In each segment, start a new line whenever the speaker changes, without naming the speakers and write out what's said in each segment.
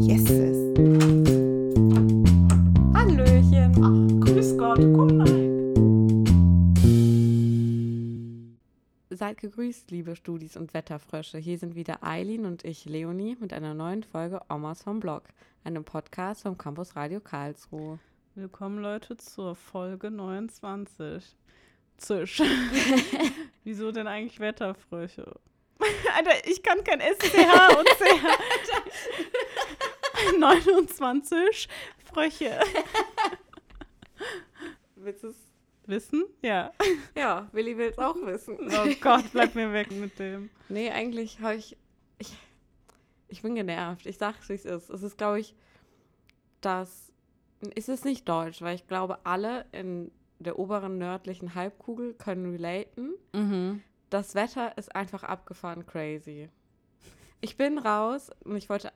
Yeses.
Hallöchen.
Ach, grüß Gott, komm rein.
Seid gegrüßt, liebe Studis und Wetterfrösche. Hier sind wieder Eileen und ich, Leonie, mit einer neuen Folge Omas vom Blog, einem Podcast vom Campus Radio Karlsruhe.
Willkommen, Leute, zur Folge 29. Zisch. Wieso denn eigentlich Wetterfrösche? Alter, ich kann kein SCH und CH. 29 Fröche.
Willst du es?
Wissen? Ja.
Ja, Willi will es auch wissen.
Oh Gott, bleib mir weg mit dem.
Nee, eigentlich habe ich, ich. Ich bin genervt. Ich sag's, wie es ist. Es ist, glaube ich, dass. Es ist nicht deutsch, weil ich glaube, alle in der oberen nördlichen Halbkugel können relaten.
Mhm.
Das Wetter ist einfach abgefahren crazy. Ich bin raus und ich wollte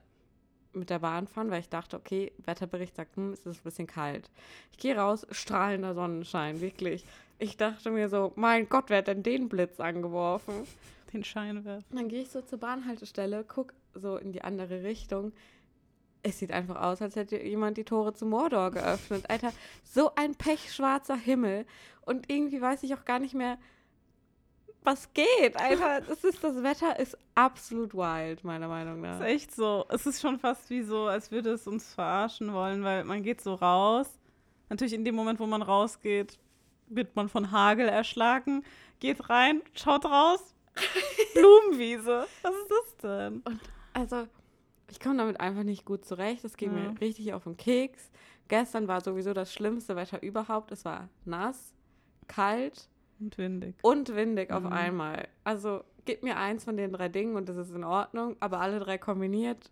mit der Bahn fahren, weil ich dachte, okay, Wetterbericht sagt, hm, es ist ein bisschen kalt. Ich gehe raus, strahlender Sonnenschein, wirklich. Ich dachte mir so, mein Gott, wer hat denn den Blitz angeworfen?
Den Scheinwerfer.
Dann gehe ich so zur Bahnhaltestelle, guck so in die andere Richtung. Es sieht einfach aus, als hätte jemand die Tore zu Mordor geöffnet. Alter, so ein pechschwarzer Himmel. Und irgendwie weiß ich auch gar nicht mehr, was geht. Alter, das, ist, das Wetter ist absolut wild, meiner Meinung
Das
nach.
ist echt so. Es ist schon fast wie so, als würde es uns verarschen wollen, weil man geht so raus. Natürlich in dem Moment, wo man rausgeht, wird man von Hagel erschlagen, geht rein, schaut raus, Blumenwiese. Was ist das denn?
Also, ich komme damit einfach nicht gut zurecht. Das geht
Ja.
mir richtig auf den Keks. Gestern war sowieso das schlimmste Wetter überhaupt. Es war nass, kalt
Und windig.
und windig auf
Mhm.
einmal. Also gib mir eins von den drei Dingen und das ist in Ordnung, aber alle drei kombiniert,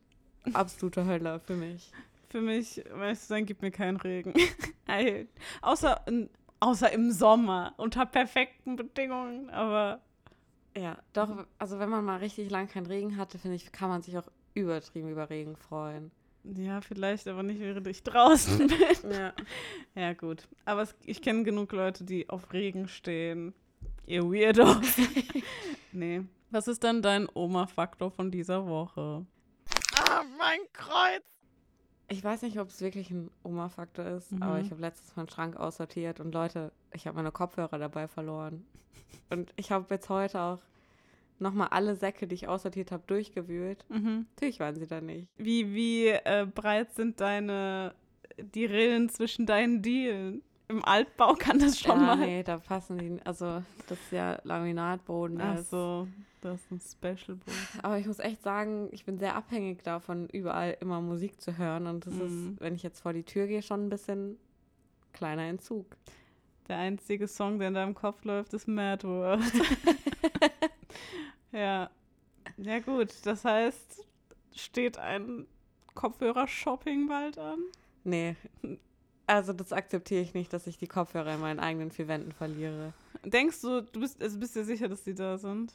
absolute Hölle für mich.
Für mich, weißt du, sein, gibt mir keinen Regen. Außer, in, außer im Sommer, unter perfekten Bedingungen, aber
Ja, doch, also wenn man mal richtig lang keinen Regen hatte, finde ich, kann man sich auch übertrieben über Regen freuen.
Ja, vielleicht, aber nicht, während ich draußen bin.
Ja.
Ja, gut. Aber es, ich kenne genug Leute, die auf Regen stehen. Ihr Weirdos. nee. Was ist dann dein Oma-Faktor von dieser Woche? Ah, mein Kreuz!
Ich weiß nicht, ob es wirklich ein Oma-Faktor ist,
Mhm.
aber ich habe letztens meinen Schrank aussortiert und Leute, ich habe meine Kopfhörer dabei verloren. Und ich habe jetzt heute auch nochmal alle Säcke, die ich aussortiert habe, durchgewühlt.
Mhm.
Natürlich waren sie da nicht.
Wie, wie äh, breit sind deine, die Rillen zwischen deinen Dielen? Im Altbau kann das schon
ja,
mal.
nee, da passen die, also das ist ja Laminatboden.
Ach
ist.
so, das ist ein Special-Boot.
Aber ich muss echt sagen, ich bin sehr abhängig davon, überall immer Musik zu hören. Und das
Mhm.
ist, wenn ich jetzt vor die Tür gehe, schon ein bisschen kleiner Entzug.
Der einzige Song, der in deinem Kopf läuft, ist Mad World. ja. Ja, gut. Das heißt, steht ein Kopfhörer-Shopping bald an?
Nee, also das akzeptiere ich nicht, dass ich die Kopfhörer in meinen eigenen vier Wänden verliere.
Denkst du, du bist, also bist dir sicher, dass die da sind?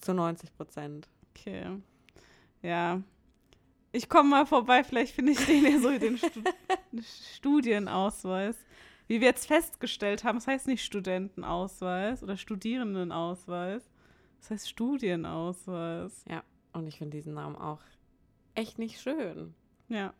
Zu 90 Prozent.
Okay. Ja. Ich komme mal vorbei, vielleicht finde ich den ja so den Stu Studienausweis. Wie wir jetzt festgestellt haben, das heißt nicht Studentenausweis oder Studierendenausweis. Das heißt Studienausweis.
Und ich finde diesen Namen auch echt nicht schön.
Ja.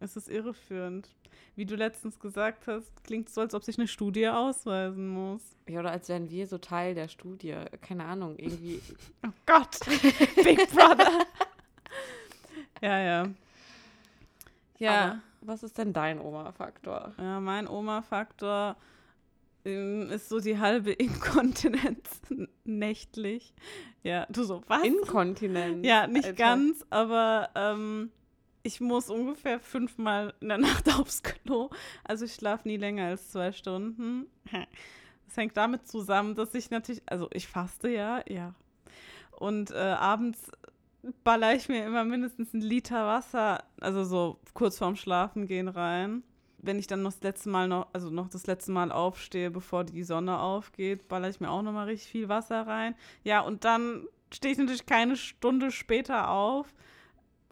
Es ist irreführend. Wie du letztens gesagt hast, klingt so, als ob sich eine Studie ausweisen muss.
Ja, oder als wären wir so Teil der Studie. Keine Ahnung, irgendwie.
Oh Gott, Big Brother. ja, ja. Ja.
Aber was ist denn dein Oma-Faktor?
Ja, mein Oma-Faktor ist so die halbe Inkontinenz nächtlich. Ja, du so, was?
Inkontinenz.
ja, nicht
Alter.
ganz, aber ähm, ich muss ungefähr fünfmal in der Nacht aufs Klo. Also ich schlafe nie länger als zwei Stunden. Das hängt damit zusammen, dass ich natürlich, also ich faste ja, ja. Und äh, abends baller ich mir immer mindestens einen Liter Wasser, also so kurz vorm Schlafen gehen rein. Wenn ich dann noch das letzte Mal noch, also noch das letzte Mal aufstehe, bevor die Sonne aufgeht, baller ich mir auch noch mal richtig viel Wasser rein. Ja, und dann stehe ich natürlich keine Stunde später auf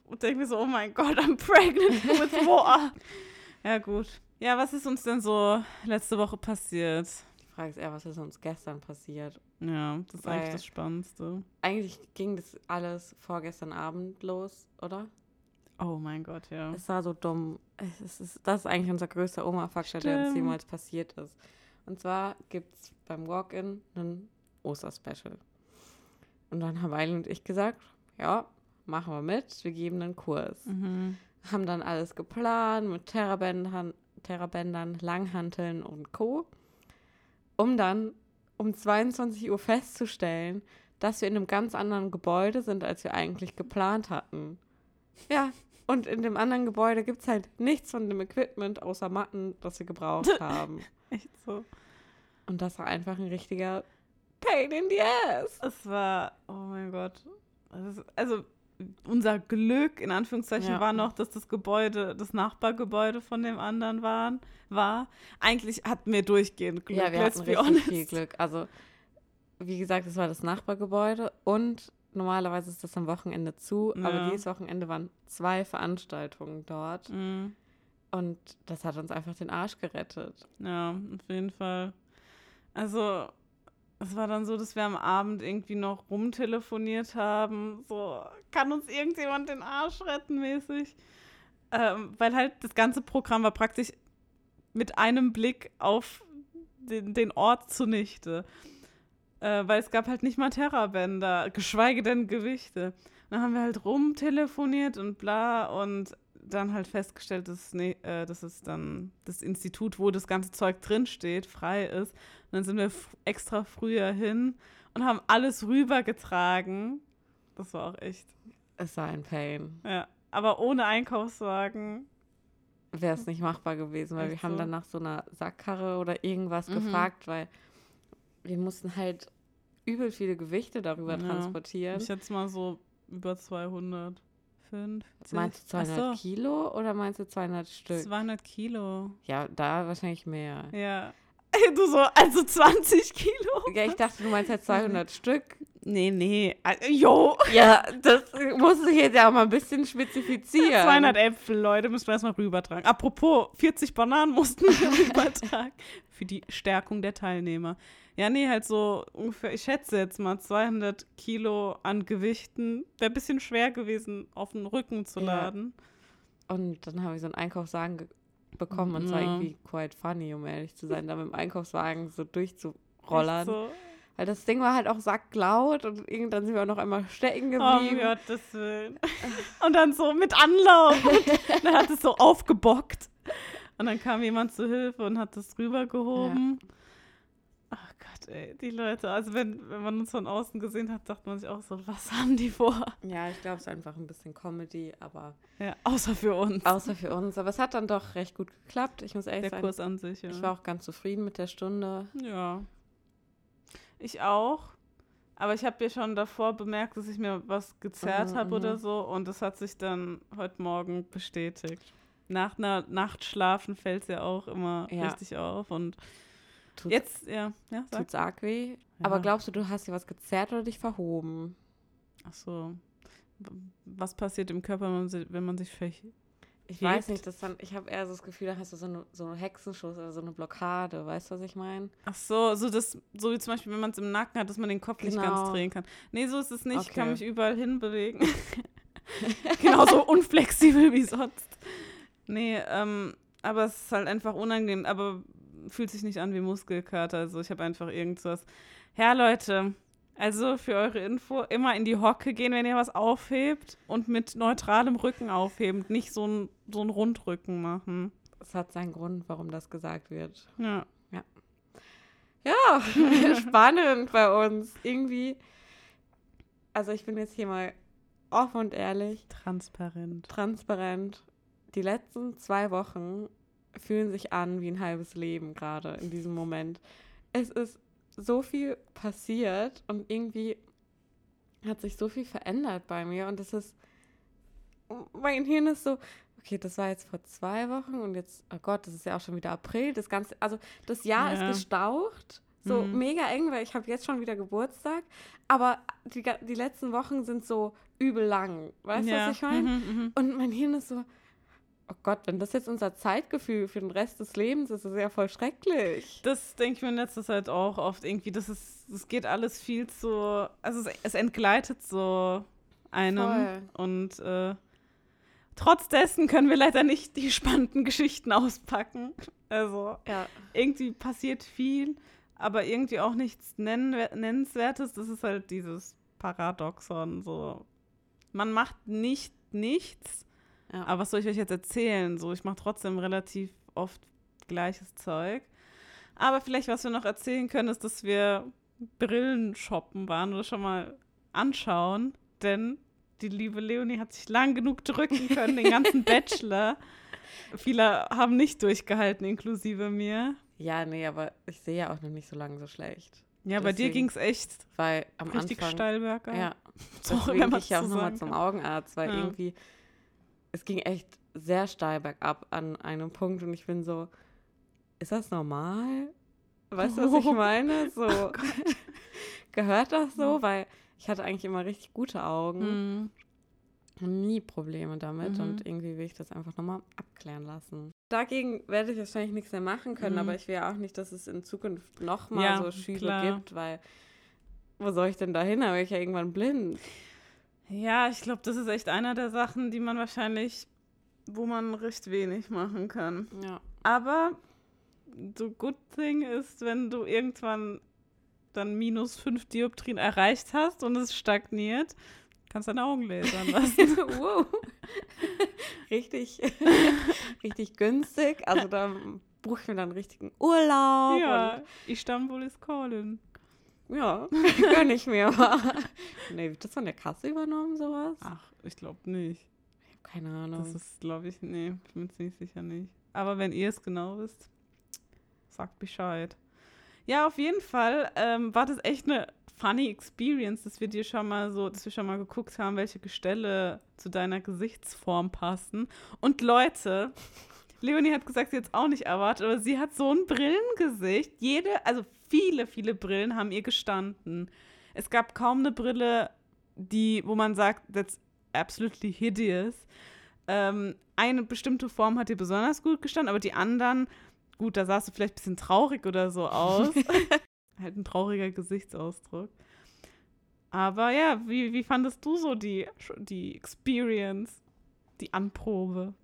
und denke mir so, oh mein Gott, I'm pregnant with water. ja, gut. Ja, was ist uns denn so letzte Woche passiert?
Frage ist eher, was ist uns gestern passiert.
Ja, das ist
Weil-
eigentlich das Spannendste.
Eigentlich ging das alles vorgestern Abend los, oder?
Oh mein Gott, ja.
Es war so dumm. Es ist, das ist eigentlich unser größter Oma-Faktor, der uns jemals passiert ist. Und zwar gibt es beim Walk-In einen Osterspecial. Und dann haben Eile und ich gesagt, ja, machen wir mit, wir geben einen Kurs.
Mhm.
Haben dann alles geplant mit Terrabändern, Terrabändern Langhanteln und Co. Um dann um 22 Uhr festzustellen, dass wir in einem ganz anderen Gebäude sind, als wir eigentlich geplant hatten. Ja, und in dem anderen Gebäude gibt es halt nichts von dem Equipment außer Matten, das wir gebraucht haben.
Echt so.
Und das war einfach ein richtiger Pain in the ass.
Es war, oh mein Gott. Ist- Also, unser Glück, in Anführungszeichen,
Ja.
war noch, dass das Gebäude, das Nachbargebäude von dem anderen waren, war. Eigentlich hatten wir durchgehend Glück,
Ja, wir hatten
be
richtig
honest.
viel Glück. Also, wie gesagt, es war das Nachbargebäude und normalerweise ist das am Wochenende zu, aber
Ja.
dieses Wochenende waren zwei Veranstaltungen dort
Mhm.
und das hat uns einfach den Arsch gerettet.
Ja, auf jeden Fall. Also, es war dann so, dass wir am Abend irgendwie noch rumtelefoniert haben. So, kann uns irgendjemand den Arsch retten, mäßig. Ähm, weil halt das ganze Programm war praktisch mit einem Blick auf den, den Ort zunichte. Äh, weil es gab halt nicht mal Terrabänder, geschweige denn Gewichte. Dann haben wir halt rumtelefoniert und bla und dann halt festgestellt, dass, nee, äh, dass es dann das Institut, wo das ganze Zeug drinsteht, frei ist. Und dann sind wir extra früher hin und haben alles rübergetragen. Das war auch echt,
Es war ein Pain.
ja. Aber ohne Einkaufswagen.
Wäre es nicht machbar gewesen, weil
Echt
wir haben
so?
dann nach so einer Sackkarre oder irgendwas
Mhm.
gefragt, weil wir mussten halt übel viele Gewichte darüber
Ja.
transportieren.
Ich jetzt mal so über 200. 50.
Meinst du 200
Ach so,
Kilo oder meinst du 200 Stück?
200 Kilo.
Ja, da wahrscheinlich mehr.
Ja. Du so, also 20 Kilo?
Ja, ich dachte, du meinst jetzt 200 Stück.
Nee, nee. Jo.
Ja, das muss ich jetzt ja auch mal ein bisschen spezifizieren.
200 Äpfel, Leute, müssen wir erstmal rübertragen. Apropos, 40 Bananen mussten wir rübertragen. Für die Stärkung der Teilnehmer. Ja, nee, halt so ungefähr, ich schätze jetzt mal 200 Kilo an Gewichten. Wäre ein bisschen schwer gewesen, auf den Rücken zu
Ja.
laden.
Und dann habe ich so einen Einkaufswagen ge- bekommen und es war
Ja.
irgendwie quite funny, um ehrlich zu sein, da mit dem Einkaufswagen so durchzurollern.
So.
Weil das Ding war halt auch sacklaut und irgendwann sind wir auch noch einmal stecken
Oh,
geblieben.
um Gottes Willen. Und dann so mit Anlauf. Und dann hat es so aufgebockt. Und dann kam jemand zu Hilfe und hat das rübergehoben. Ach Gott, ey, die Leute. Also wenn, wenn man uns von außen gesehen hat, dachte man sich auch so, was haben die vor?
ja, ich glaube, es ist einfach ein bisschen Comedy, aber
Ja, außer für uns.
außer für uns. Aber es hat dann doch recht gut geklappt. Ich muss ehrlich
der
sagen,
Kurs an sich, ja.
ich war auch ganz zufrieden mit der Stunde.
ja. Ich auch. Aber ich habe ja schon davor bemerkt, dass ich mir was gezerrt
Mhm,
habe oder
mhm.
so. Und das hat sich dann heute Morgen bestätigt. Nach einer Nacht schlafen fällt es ja auch immer
Ja.
richtig auf. Und
Tut's,
jetzt, ja, ja, sag.
tut's arg weh.
Ja.
Aber glaubst du, du hast dir was gezerrt oder dich verhoben?
Ach so. Was passiert im Körper, wenn man sich, wenn man sich
Ich
Hebt?
weiß nicht, das dann, ich habe eher so das Gefühl, da hast du so eine, so eine Hexenschuss oder so eine Blockade. Weißt du, was ich meine?
Ach so, so das, so wie zum Beispiel, wenn man es im Nacken hat, dass man den Kopf nicht ganz
Genau.
drehen kann. Nee, so ist es nicht. Ich kann
Okay.
mich überall hinbewegen. Genauso unflexibel wie sonst. Nee, ähm, aber es ist halt einfach unangenehm, aber fühlt sich nicht an wie Muskelkater. Also ich habe einfach irgendwas. Ja, Leute, also für eure Info, immer in die Hocke gehen, wenn ihr was aufhebt und mit neutralem Rücken aufheben, nicht so ein, so ein Rundrücken machen.
Es hat seinen Grund, warum das gesagt wird.
Ja.
Ja, spannend bei uns. Irgendwie. Also ich bin jetzt hier mal offen und ehrlich,
Transparent.
transparent. Die letzten zwei Wochen fühlen sich an wie ein halbes Leben gerade in diesem Moment. Es ist so viel passiert und irgendwie hat sich so viel verändert bei mir und es ist, mein Hirn ist so, okay, das war jetzt vor zwei Wochen und jetzt, oh Gott, das ist ja auch schon wieder April, das ganze, also das Jahr
Ja.
ist gestaucht, so
Mhm.
mega eng, weil ich habe jetzt schon wieder Geburtstag, aber die, die letzten Wochen sind so übel lang, weißt du, was ich meine?
Mhm, mhm.
Und mein Hirn ist so, oh Gott, wenn das jetzt unser Zeitgefühl für den Rest des Lebens ist, ist es ja voll schrecklich.
Das denke ich mir in letzter Zeit auch oft irgendwie. Das ist, das geht alles viel zu, also es, es entgleitet so einem.
Voll.
Und äh, trotz dessen können wir leider nicht die spannenden Geschichten auspacken. Also
Ja.
irgendwie passiert viel, aber irgendwie auch nichts Nennenswertes. Das ist halt dieses Paradoxon. So, man macht nicht nichts,
Ja.
aber was soll ich euch jetzt erzählen? So, ich mache trotzdem relativ oft gleiches Zeug. Aber vielleicht, was wir noch erzählen können, ist, dass wir Brillen shoppen waren oder schon mal anschauen, denn die liebe Leonie hat sich lang genug drücken können, den ganzen Bachelor. Viele haben nicht durchgehalten, inklusive mir.
ja, nee, aber ich sehe ja auch noch nicht so lange so schlecht.
Ja, bei dir
Deswegen-
ging es echt
Weil am
richtig
Anfang.
steil bergab.
Ja, deswegen
man
ich ja auch nochmal zum. Augenarzt, weil
Ja.
irgendwie, es ging echt sehr steil bergab an einem Punkt und ich bin so, ist das normal? Weißt du, was ich
Oh.
meine? So, gehört das so? Weil ich hatte eigentlich immer richtig gute Augen
Mhm.
und nie Probleme damit
Mhm.
und irgendwie will ich das einfach nochmal abklären lassen. Dagegen werde ich wahrscheinlich nichts mehr machen können,
Mhm.
aber ich will ja auch nicht, dass es in Zukunft nochmal
Ja,
so Schübe
klar.
gibt, weil wo soll ich denn da hin? Da bin ich ja irgendwann blind.
Ja, ich glaube, das ist echt einer der Sachen, die man wahrscheinlich, wo man recht wenig machen kann.
Ja.
Aber the good thing ist, wenn du irgendwann dann minus fünf Dioptrien erreicht hast und es stagniert, kannst deine Augen lasern lassen.
wow. richtig, richtig günstig. Also da buche ich mir dann einen richtigen Urlaub.
ja, Istanbul ist calling.
Ja, gönn ich mir mal. Nee, wird das von der Kasse übernommen, sowas?
Ach, ich glaube nicht.
Ich habe keine Ahnung.
Das ist, glaube ich, nee, ich bin mir ziemlich sicher nicht. Aber wenn ihr es genau wisst, sagt Bescheid. Ja, auf jeden Fall ähm, war das echt eine funny Experience, dass wir dir schon mal so, dass wir schon mal geguckt haben, welche Gestelle zu deiner Gesichtsform passen. Und Leute, Leonie hat gesagt, sie hat es auch nicht erwartet, aber sie hat so ein Brillengesicht. Jede, also viele, viele Brillen haben ihr gestanden. Es gab kaum eine Brille, die, wo man sagt, that's absolutely hideous. Ähm, eine bestimmte Form hat dir besonders gut gestanden, aber die anderen, gut, da sahst du vielleicht ein bisschen traurig oder so aus. halt ein trauriger Gesichtsausdruck. Aber ja, wie, wie fandest du so die, die Experience, die Anprobe?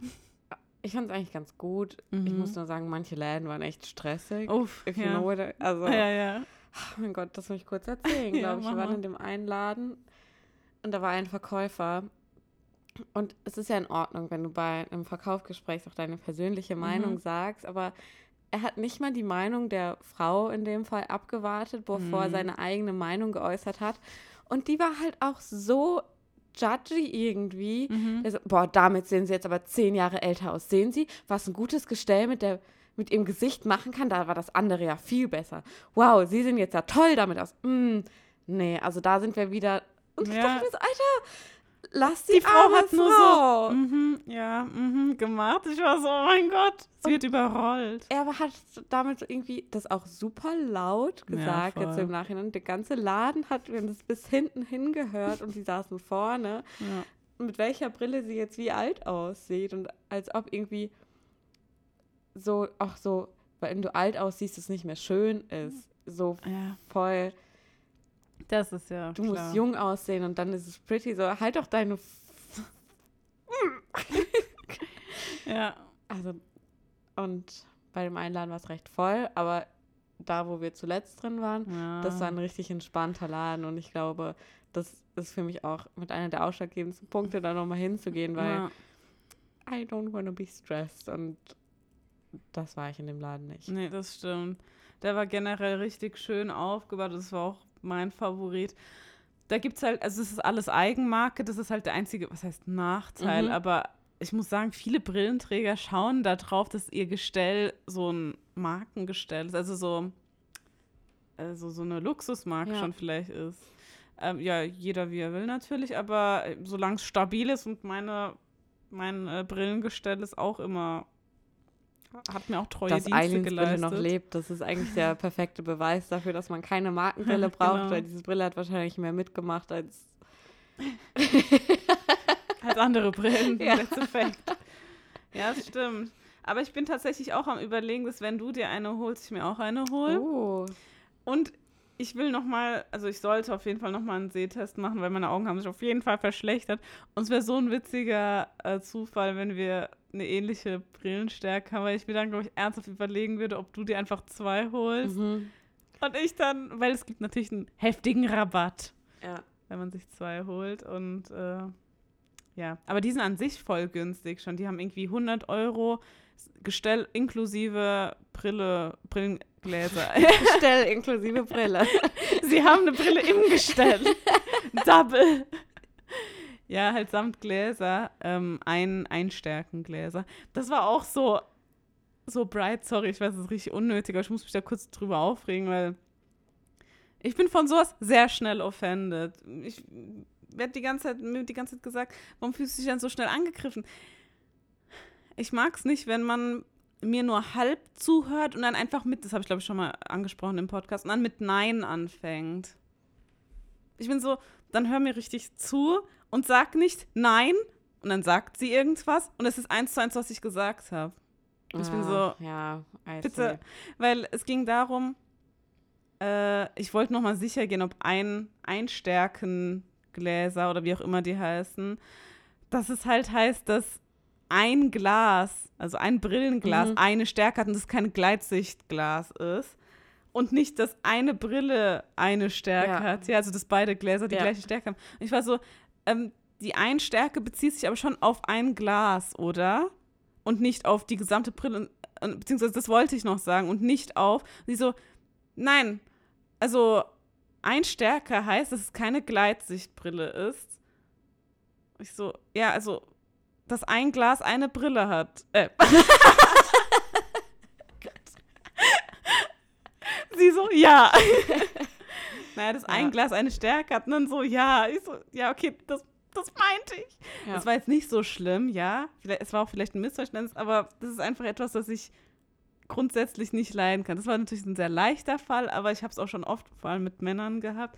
Ich fand es eigentlich ganz gut. Ich
Mhm.
muss nur sagen, manche Läden waren echt stressig.
Uff,
If you
ja.
know what I, also,
ja, ja.
oh mein Gott, das muss ich kurz erzählen, glaube ich. Wir waren in dem einen Laden und da war ein Verkäufer. Und es ist ja in Ordnung, wenn du bei einem Verkaufsgespräch auch deine persönliche Meinung
Mhm.
sagst, aber er hat nicht mal die Meinung der Frau in dem Fall abgewartet, bevor er
Mhm.
seine eigene Meinung geäußert hat. Und die war halt auch so judgy irgendwie.
Mhm.
So, boah, damit sehen sie jetzt aber zehn Jahre älter aus. Sehen Sie, was ein gutes Gestell mit, der, mit ihrem Gesicht machen kann? Da war das andere ja viel besser. Wow, Sie sehen jetzt ja toll damit aus. Mm, nee, also da sind wir wieder. Und ich
Ja.
dachte mir so, Alter, lass die,
Die Frau
arme
hat nur
Frau.
so mhm, ja, mhm, gemacht. Ich war so, oh mein Gott, sie wird überrollt.
Er hat damit irgendwie das auch super laut
Ja,
gesagt, jetzt
voll.
im Nachhinein. Der ganze Laden hat das bis hinten hingehört und die saßen vorne.
Ja.
mit welcher Brille sie jetzt wie alt aussieht und als ob irgendwie so auch so, wenn du alt aussiehst, es nicht mehr schön ist. So
ja,
voll,
das ist ja
du
klar.
musst jung aussehen und dann ist es pretty. So, halt doch deine.
Ja,
also, und bei dem Einladen war es recht voll, aber da, wo wir zuletzt drin waren,
ja.
das war ein richtig entspannter Laden und ich glaube, das ist für mich auch mit einer der ausschlaggebendsten Punkte, da nochmal hinzugehen, weil
ja.
I don't wanna be stressed und das war ich in dem Laden nicht.
Nee, das stimmt. Der war generell richtig schön aufgebaut. Das war auch mein Favorit. Da gibt es halt, also es ist alles Eigenmarke, das ist halt der einzige, was heißt Nachteil,
Mhm.
aber ich muss sagen, viele Brillenträger schauen da drauf, dass ihr Gestell so ein Markengestell ist, also so, also so eine Luxusmarke
Ja.
schon vielleicht ist. Ähm, ja, jeder wie er will natürlich, aber solange es stabil ist und meine, mein äh, Brillengestell ist auch immer, hat mir auch treue
dass
Dienste
Eileens
geleistet.
Brille noch lebt, das ist eigentlich der perfekte Beweis dafür, dass man keine Markenbrille
Genau.
braucht, weil diese Brille hat wahrscheinlich mehr mitgemacht als
als andere Brillen.
Ja.
That's a fact. Ja, das stimmt. Aber ich bin tatsächlich auch am überlegen, dass wenn du dir eine holst, ich mir auch eine hole.
Oh.
Und ich will noch mal, also ich sollte auf jeden Fall noch mal einen Sehtest machen, weil meine Augen haben sich auf jeden Fall verschlechtert. Und es wäre so ein witziger äh, Zufall, wenn wir eine ähnliche Brillenstärke haben, weil ich mir dann, glaube ich, ernsthaft überlegen würde, ob du dir einfach zwei holst.
Mhm.
Und ich dann, weil es gibt natürlich einen heftigen Rabatt,
Ja.
wenn man sich zwei holt. Und äh, ja, aber die sind an sich voll günstig schon. Die haben irgendwie 100 Euro Gestell inklusive Brille, Brillengläser.
Stell inklusive Brille.
Sie haben eine Brille im Gestell. Double. Ja, halt samt Gläser. Ähm, ein Einstärkengläser. Das war auch so, so bright. Sorry, ich weiß, es ist richtig unnötig, aber ich muss mich da kurz drüber aufregen, weil ich bin von sowas sehr schnell offended. Ich werde die ganze Zeit, mir wird die ganze Zeit gesagt, warum fühlst du dich denn so schnell angegriffen? Ich mag es nicht, wenn man mir nur halb zuhört und dann einfach mit, das habe ich glaube ich schon mal angesprochen im Podcast, und dann mit Nein anfängt. Ich bin so, dann hör mir richtig zu und sag nicht Nein und dann sagt sie irgendwas und es ist eins zu eins, was ich gesagt habe. Und ich bin so,
Ah, Ja, I
bitte, weil es ging darum, äh, ich wollte nochmal sicher gehen, ob ein Einstärkengläser oder wie auch immer die heißen, dass es halt heißt, dass ein Glas, also ein Brillenglas,
Mhm.
eine Stärke hat und das kein Gleitsichtglas ist. Und nicht, dass eine Brille eine Stärke
Ja.
hat. Ja, also dass beide Gläser die
Ja.
gleiche Stärke haben. Und ich war so, ähm, die Einstärke bezieht sich aber schon auf ein Glas, oder? Und nicht auf die gesamte Brille. Und, beziehungsweise das wollte ich noch sagen. Und nicht auf. Sie so, nein, also Einstärke heißt, dass es keine Gleitsichtbrille ist. Ich so, ja, also, dass ein Glas eine Brille hat. Äh. Sie so, ja. naja, dass ein
Ja.
Glas eine Stärke hat. Und dann so, ja. Ich so, ja, okay, das, das meinte ich.
Ja.
Das war jetzt nicht so schlimm, ja. Vielleicht, es war auch vielleicht ein Missverständnis, aber das ist einfach etwas, das ich grundsätzlich nicht leiden kann. Das war natürlich ein sehr leichter Fall, aber ich habe es auch schon oft, vor allem mit Männern gehabt,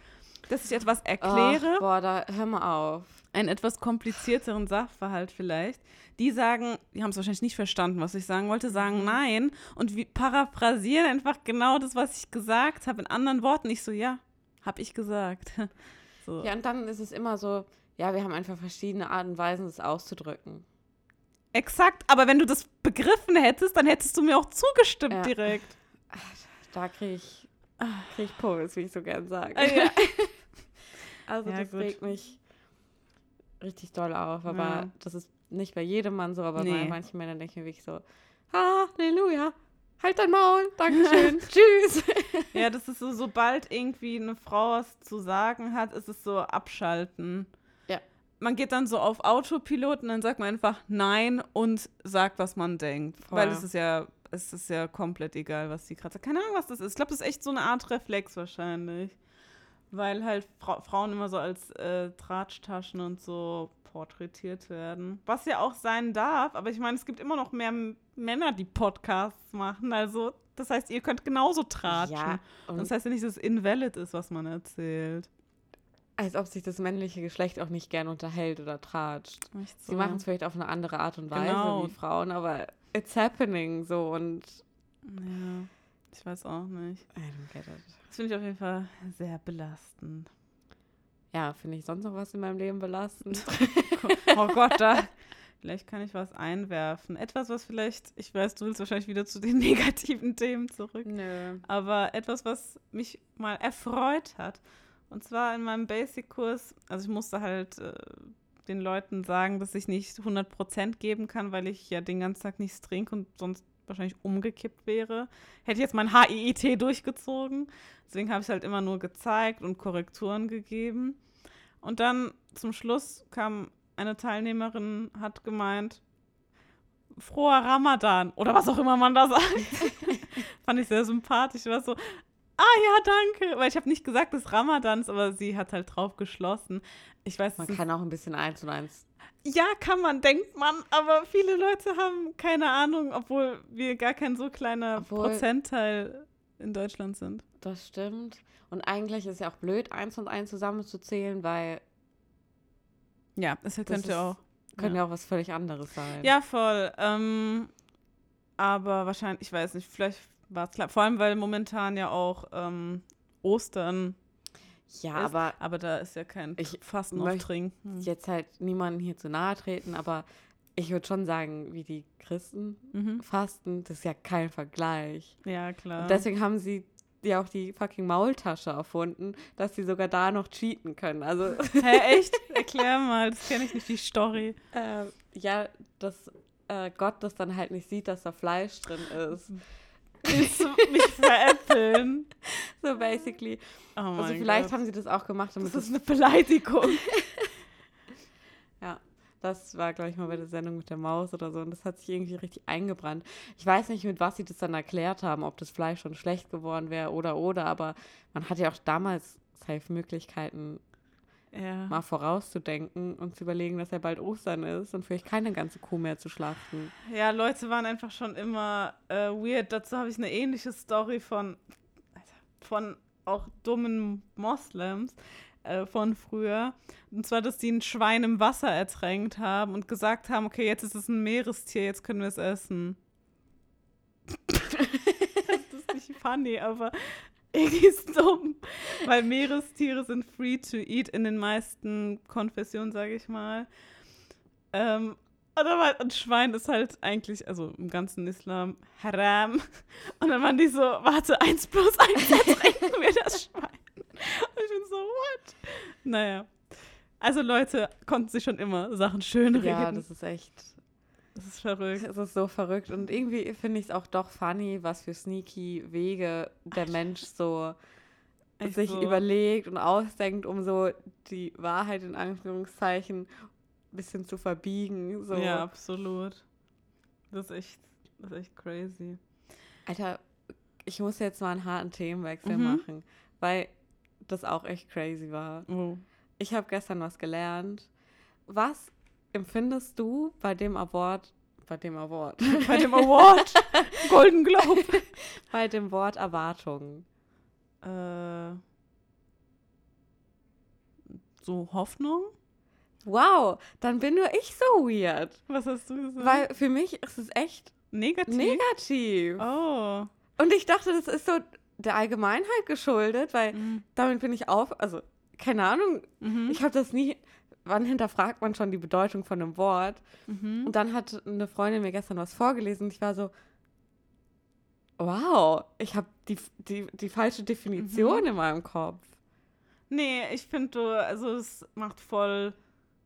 dass ich etwas erkläre,
Ach, boah, da hör mal auf.
einen etwas komplizierteren Sachverhalt vielleicht. Die sagen, die haben es wahrscheinlich nicht verstanden, was ich sagen wollte, sagen
Mhm.
nein und wir paraphrasieren einfach genau das, was ich gesagt habe, in anderen Worten. Ich so, ja, habe ich gesagt. So.
Ja, und dann ist es immer so, ja, wir haben einfach verschiedene Arten und Weisen, das auszudrücken.
Exakt, aber wenn du das begriffen hättest, dann hättest du mir auch zugestimmt
Ja.
direkt.
Da kriege ich, krieg ich Puls, wie ich so gern sage.
Ah, ja.
Also
Ja,
das
gut.
regt mich richtig doll auf. Aber das ist nicht bei jedem Mann so, aber bei
Nee.
manchen Männern denke ich mir wirklich so, Halleluja, halt dein Maul, Dankeschön, tschüss.
Ja, das ist so, sobald irgendwie eine Frau was zu sagen hat, ist es so abschalten.
Ja.
Man geht dann so auf Autopilot und dann sagt man einfach Nein und sagt, was man denkt.
Voll.
Weil es ist ja, es ist ja komplett egal, was die gerade sagt. Keine Ahnung, was das ist. Ich glaube, das ist echt so eine Art Reflex wahrscheinlich. Weil halt Fra Frauen immer so als äh, Tratschtaschen und so porträtiert werden. Was ja auch sein darf, aber ich meine, es gibt immer noch mehr Männer, die Podcasts machen. Also, das heißt, ihr könnt genauso tratschen.
Ja, und
Das heißt ja nicht, dass es invalid ist, was man erzählt.
als ob sich das männliche Geschlecht auch nicht gern unterhält oder tratscht.
So.
Sie machen es vielleicht auf eine andere Art und Weise
Genau.
wie Frauen, aber it's happening so und
Ja, ich weiß auch nicht.
I don't get it.
Das finde ich auf jeden Fall sehr belastend.
Ja, finde ich sonst noch was in meinem Leben belastend?
Oh Gott, da. Vielleicht kann ich was einwerfen. Etwas, was vielleicht, ich weiß, du willst wahrscheinlich wieder zu den negativen Themen zurück.
Nö.
aber etwas, was mich mal erfreut hat. Und zwar in meinem Basic-Kurs, also ich musste halt äh, den Leuten sagen, dass ich nicht 100% geben kann, weil ich ja den ganzen Tag nichts trinke und sonst wahrscheinlich umgekippt wäre. Hätte ich jetzt mein HIIT durchgezogen. Deswegen habe ich halt immer nur gezeigt und Korrekturen gegeben. Und dann zum Schluss kam eine Teilnehmerin, hat gemeint, froher Ramadan oder was auch immer man da sagt. Fand ich sehr sympathisch. War so, ah ja, danke. Weil ich habe nicht gesagt, dass Ramadan ist, aber sie hat halt drauf geschlossen. Ich weiß,
Man kann auch ein bisschen eins und eins.
ja, kann man, denkt man, aber viele Leute haben keine Ahnung, obwohl wir gar kein so kleiner
Obwohl-
Prozentteil in Deutschland sind.
Das stimmt. Und eigentlich ist es ja auch blöd, eins und eins zusammenzuzählen, weil
Ja, es
Das
könnte
ist-
auch
Können
Ja.
auch was völlig anderes sein.
Ja, voll. Ähm, aber wahrscheinlich, ich weiß nicht, vielleicht war es klar. Vor allem, weil momentan ja auch ähm, Ostern,
ja
ist,
aber
aber da ist ja kein
Ich
Fasten auf Trinken.
jetzt halt niemandem hier zu nahe treten, aber ich würde schon sagen, wie die Christen
Mhm.
fasten, das ist ja kein Vergleich.
Ja, klar.
Und deswegen haben sie ja auch die fucking Maultasche erfunden, dass sie sogar da noch cheaten können. Also
Hä, echt? Erklär mal, das kenne ich nicht, die Story.
äh, ja, dass äh, Gott das dann halt nicht sieht, dass da Fleisch drin ist.
Willst du mich veräppeln?
So basically.
Oh mein
Also vielleicht
Gott.
haben sie das auch gemacht, damit
das, ist eine Beleidigung.
Das war, glaube ich, mal bei der Sendung mit der Maus oder so und das hat sich irgendwie richtig eingebrannt. Ich weiß nicht, mit was sie das dann erklärt haben, ob das Fleisch schon schlecht geworden wäre oder oder, aber man hatte ja auch damals safe Möglichkeiten,
ja.
mal vorauszudenken und zu überlegen, dass ja bald Ostern ist und vielleicht keine ganze Kuh mehr zu schlachten.
ja, Leute waren einfach schon immer äh, weird. Dazu habe ich eine ähnliche Story von, von auch dummen Moslems äh, von früher. Und zwar, dass die ein Schwein im Wasser ertränkt haben und gesagt haben, okay, jetzt ist es ein Meerestier, jetzt können wir es essen. das ist nicht funny, aber irgendwie ist dumm. Weil Meerestiere sind free to eat in den meisten Konfessionen, sage ich mal. Ähm, und dann war, ein Schwein ist halt eigentlich, also im ganzen Islam, haram. Und dann waren die so, warte, eins plus eins, ertränken wir das Schwein. So, what? Naja. Also Leute konnten sich schon immer Sachen schön reden.
Ja, das ist echt,
das ist verrückt.
es ist so verrückt und irgendwie finde ich es auch doch funny, was für sneaky Wege der Mensch so
Echt
sich
so.
überlegt und ausdenkt, um so die Wahrheit in Anführungszeichen ein bisschen zu verbiegen. So.
Ja, absolut. Das ist echt, das ist echt crazy.
Alter, ich muss jetzt mal einen harten Themenwechsel
Mhm.
machen, weil das auch echt crazy war.
Oh.
Ich habe gestern was gelernt. Was empfindest du bei dem Award, bei dem Award,
Bei dem Award Golden Globe.
bei dem Wort Erwartungen?
äh, so Hoffnung?
Wow, dann bin nur ich so weird.
Was hast du gesagt?
Weil für mich ist es echt
Negativ.
negativ.
oh.
Und ich dachte, das ist so der Allgemeinheit geschuldet, weil
Mhm.
damit bin ich auf, also keine Ahnung,
Mhm.
ich habe das nie, wann hinterfragt man schon die Bedeutung von einem Wort?
Mhm.
Und dann hat eine Freundin mir gestern was vorgelesen und ich war so, wow, ich habe die, die, die falsche Definition
Mhm.
in meinem Kopf.
Nee, ich finde, du, also es macht voll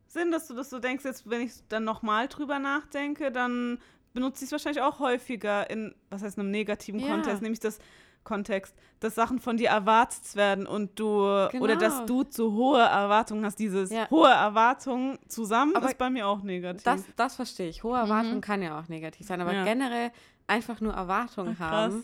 Sinn, dass du das so denkst. Jetzt, wenn ich dann nochmal drüber nachdenke, dann benutze ich es wahrscheinlich auch häufiger in, was heißt, einem negativen
Ja.
Kontext, nämlich das Kontext, dass Sachen von dir erwartet werden und du, oder dass
Genau.
du zu hohe Erwartungen hast. Dieses
Ja.
hohe Erwartungen zusammen
Aber
ist bei mir auch negativ.
Das, das verstehe ich. Hohe Erwartungen
Mhm.
kann ja auch negativ sein, aber
Ja.
generell einfach nur Erwartungen
Ach,
haben.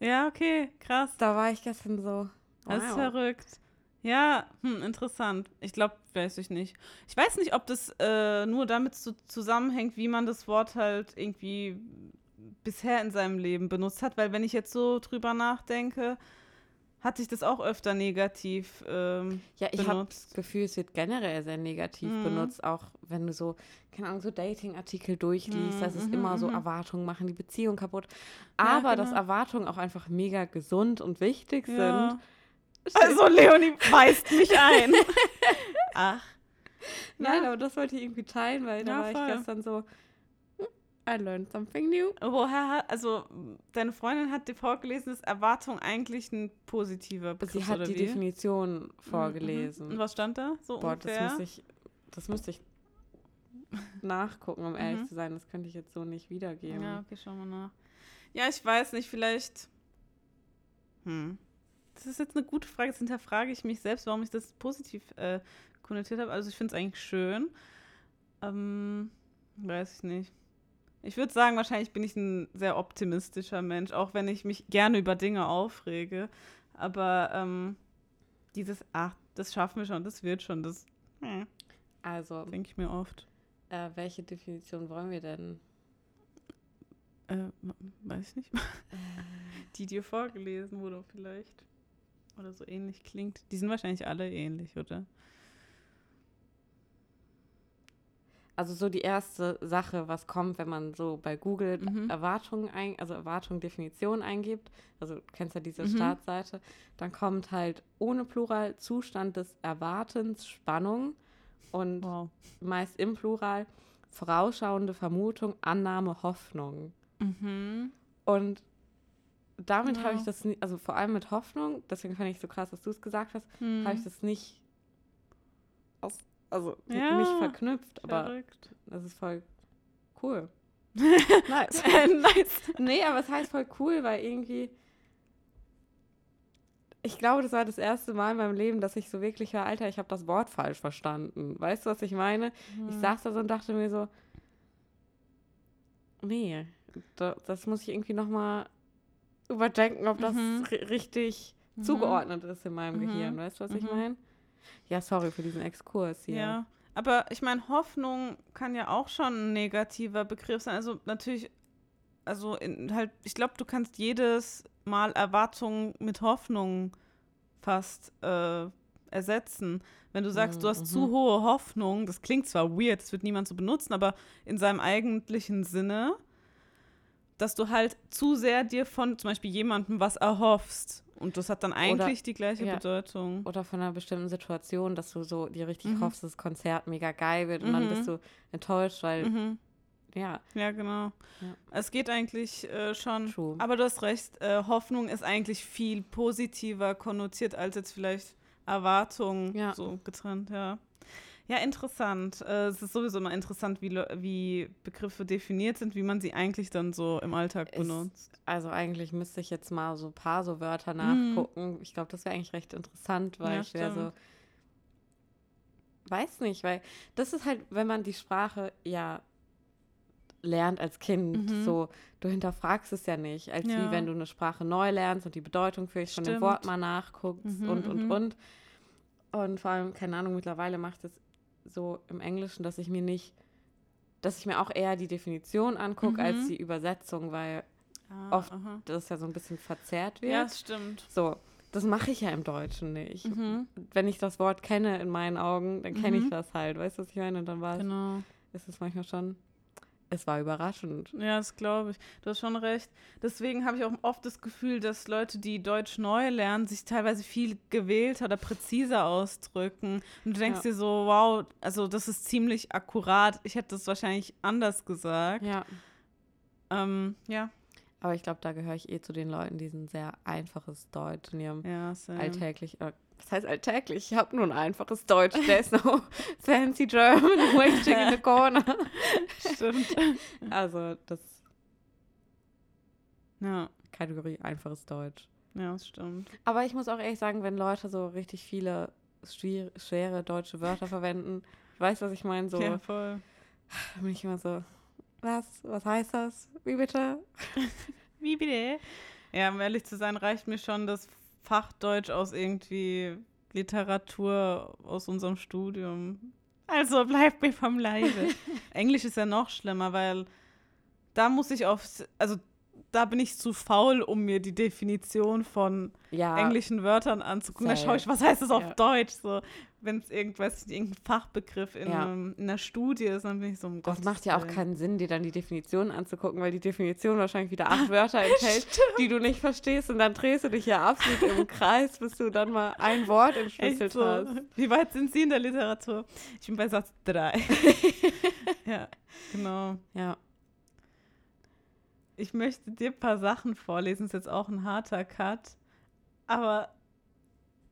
Ja, okay, krass.
Da war ich gestern so.
Das ist
wow.
verrückt. Ja, hm, interessant. Ich glaube, weiß ich nicht. Ich weiß nicht, ob das äh, nur damit zu, zusammenhängt, wie man das Wort halt irgendwie bisher in seinem Leben benutzt hat, weil wenn ich jetzt so drüber nachdenke, hatte ich das auch öfter negativ ähm,
Ja, ich habe das. Gefühl, es wird generell sehr negativ
Mhm.
benutzt, auch wenn du so, keine Ahnung, so Dating-Artikel durchliest,
Mhm,
dass es
mhm,
immer so
mhm.
Erwartungen machen, die Beziehung kaputt.
Ja,
Aber dass
genau.
Erwartungen auch einfach mega gesund und wichtig
Ja.
sind.
Also, Leonie weist mich ein. Ach.
Nein,
ja.
aber das wollte ich irgendwie teilen, weil da
Ja,
war
voll.
ich gestern so, I learned something new.
Woher hat, also deine Freundin hat dir vorgelesen, dass Erwartung eigentlich ein positiver Begriff
Sie hat die
wie?
Definition
Mhm,
vorgelesen.
mhm. Und was stand da? So
Boah, das
ungefähr?
müsste ich, das müsste ich nachgucken, um ehrlich
Mhm.
zu sein. Das könnte ich jetzt so nicht wiedergeben.
Ja, okay, schauen wir nach. Ja, ich weiß nicht, vielleicht. Hm. Das ist jetzt eine gute Frage. Jetzt hinterfrage ich mich selbst, warum ich das positiv äh, konnotiert habe. Also ich finde es eigentlich schön. Ähm, weiß ich nicht. Ich würde sagen, wahrscheinlich bin ich ein sehr optimistischer Mensch, auch wenn ich mich gerne über Dinge aufrege. Aber ähm, dieses, ach, das schaffen wir schon, das wird schon, das äh,
Also,
denke ich mir oft.
äh, welche Definition wollen wir denn?
Äh, weiß ich nicht. Die dir vorgelesen wurde vielleicht. Oder so ähnlich klingt. Die sind wahrscheinlich alle ähnlich, oder?
Also so die erste Sache, was kommt, wenn man so bei Google
Mhm.
Erwartungen ein, also Erwartung, Definition eingibt, also du kennst ja diese
Mhm.
Startseite, dann kommt halt ohne Plural Zustand des Erwartens, Spannung und
Wow.
meist im Plural vorausschauende Vermutung, Annahme, Hoffnung.
Mhm.
Und damit habe
Ja.
ich das, nie- also vor allem mit Hoffnung, deswegen fand ich so krass, dass du es gesagt hast,
Hm.
habe ich das nicht aus, also
Ja,
nicht verknüpft, aber
Verrückt.
das ist voll cool.
nice. nice.
Nee, aber es heißt voll cool, weil irgendwie. Ich glaube, das war das erste Mal in meinem Leben, dass ich so wirklich war, Alter, ich habe das Wort falsch verstanden. Weißt du, was ich meine? Ich
Hm.
saß da so und dachte mir so, nee, da, das muss ich irgendwie nochmal überdenken, ob das
Mhm.
ri- richtig
Mhm.
zugeordnet ist in meinem
Mhm.
Gehirn. Weißt du, was ich
Mhm.
meine? Ja, sorry für diesen Exkurs hier.
Ja, aber ich meine, Hoffnung kann ja auch schon ein negativer Begriff sein. Also natürlich, also in, halt, ich glaube, du kannst jedes Mal Erwartungen mit Hoffnung fast äh, ersetzen. Wenn du sagst, du hast
Mhm.
zu hohe Hoffnung, das klingt zwar weird, das wird niemand so benutzen, aber in seinem eigentlichen Sinne, dass du halt zu sehr dir von zum Beispiel jemandem was erhoffst. Und das hat dann eigentlich die gleiche
ja.
Bedeutung.
Oder von einer bestimmten Situation, dass du so dir richtig
Mhm.
hoffst, dass das Konzert mega geil wird und dann
Mhm.
bist du enttäuscht, weil,
Mhm.
ja,
Ja, genau.
Ja.
Es geht eigentlich äh, schon.
True.
Aber du hast recht, äh, Hoffnung ist eigentlich viel positiver konnotiert als jetzt vielleicht Erwartung
Ja.
so getrennt, ja. Ja, interessant. Äh, es ist sowieso immer interessant, wie, wie Begriffe definiert sind, wie man sie eigentlich dann so im Alltag
Ist-
benutzt.
also eigentlich müsste ich jetzt mal so ein paar so Wörter
Mhm.
nachgucken. Ich glaube, das wäre eigentlich recht interessant, weil
Ja,
ich wäre so, weiß nicht, weil das ist halt, wenn man die Sprache ja lernt als Kind,
Mhm.
so, du hinterfragst es ja nicht, als
Ja.
wie wenn du eine Sprache neu lernst und die Bedeutung vielleicht von dem. Wort mal nachguckst
Mhm,
und, und,
mhm.
und. Und vor allem, keine Ahnung, mittlerweile macht es so im Englischen, dass ich mir nicht, dass ich mir auch eher die Definition angucke
Mhm.
als die Übersetzung, weil
Ah,
oft
aha.
das ja so ein bisschen verzerrt wird.
Ja, das stimmt.
So, das mache ich ja im Deutschen nicht.
Mhm.
Wenn ich das Wort kenne in meinen Augen, dann kenne
Mhm.
ich das halt. Weißt du, was ich meine? Und dann war
Genau.
es, ist es manchmal schon, es war überraschend.
Ja, das glaube ich. Du hast schon recht. Deswegen habe ich auch oft das Gefühl, dass Leute, die Deutsch neu lernen, sich teilweise viel gewählter oder präziser ausdrücken. Und du denkst
Ja.
dir so, wow, also das ist ziemlich akkurat. Ich hätte das wahrscheinlich anders gesagt.
Ja.
Ähm, ja.
Aber ich glaube, da gehöre ich eh zu den Leuten, die ein sehr einfaches Deutsch in ihrem
Ja,
alltäglich. Was heißt alltäglich? Ich habe nur ein einfaches Deutsch. There's no fancy German waiting in the corner.
Stimmt.
Also, das
ja,
Kategorie einfaches Deutsch.
ja, das stimmt.
Aber ich muss auch ehrlich sagen, wenn Leute so richtig viele schwere deutsche Wörter verwenden, weißt du, was ich meine? So,
Ja, voll.
da bin ich immer so, was? Was heißt das? Wie bitte?
Wie bitte? Ja, um ehrlich zu sein, reicht mir schon das Fachdeutsch aus irgendwie Literatur aus unserem Studium. Also bleibt mir vom Leibe. Englisch ist ja noch schlimmer, weil da muss ich auf, also da bin ich zu faul, um mir die Definition von
Ja,
englischen Wörtern anzugucken. Da schaue ich, was heißt das auf
Ja.
Deutsch? So, wenn es irgendwas, irgendein Fachbegriff in,
Ja.
einem, in einer Studie ist, dann bin ich so, um
das
Gottes
macht ja auch keinen Sinn, dir dann die Definition anzugucken, weil die Definition wahrscheinlich wieder acht Wörter enthält, die du nicht verstehst und dann drehst du dich ja absolut im Kreis, bis du dann mal ein Wort entschlüsselt
so.
hast.
Wie weit sind Sie in der Literatur? Ich bin bei Satz 3. ja, genau.
Ja.
Ich möchte dir ein paar Sachen vorlesen. Ist jetzt auch ein harter Cut. Aber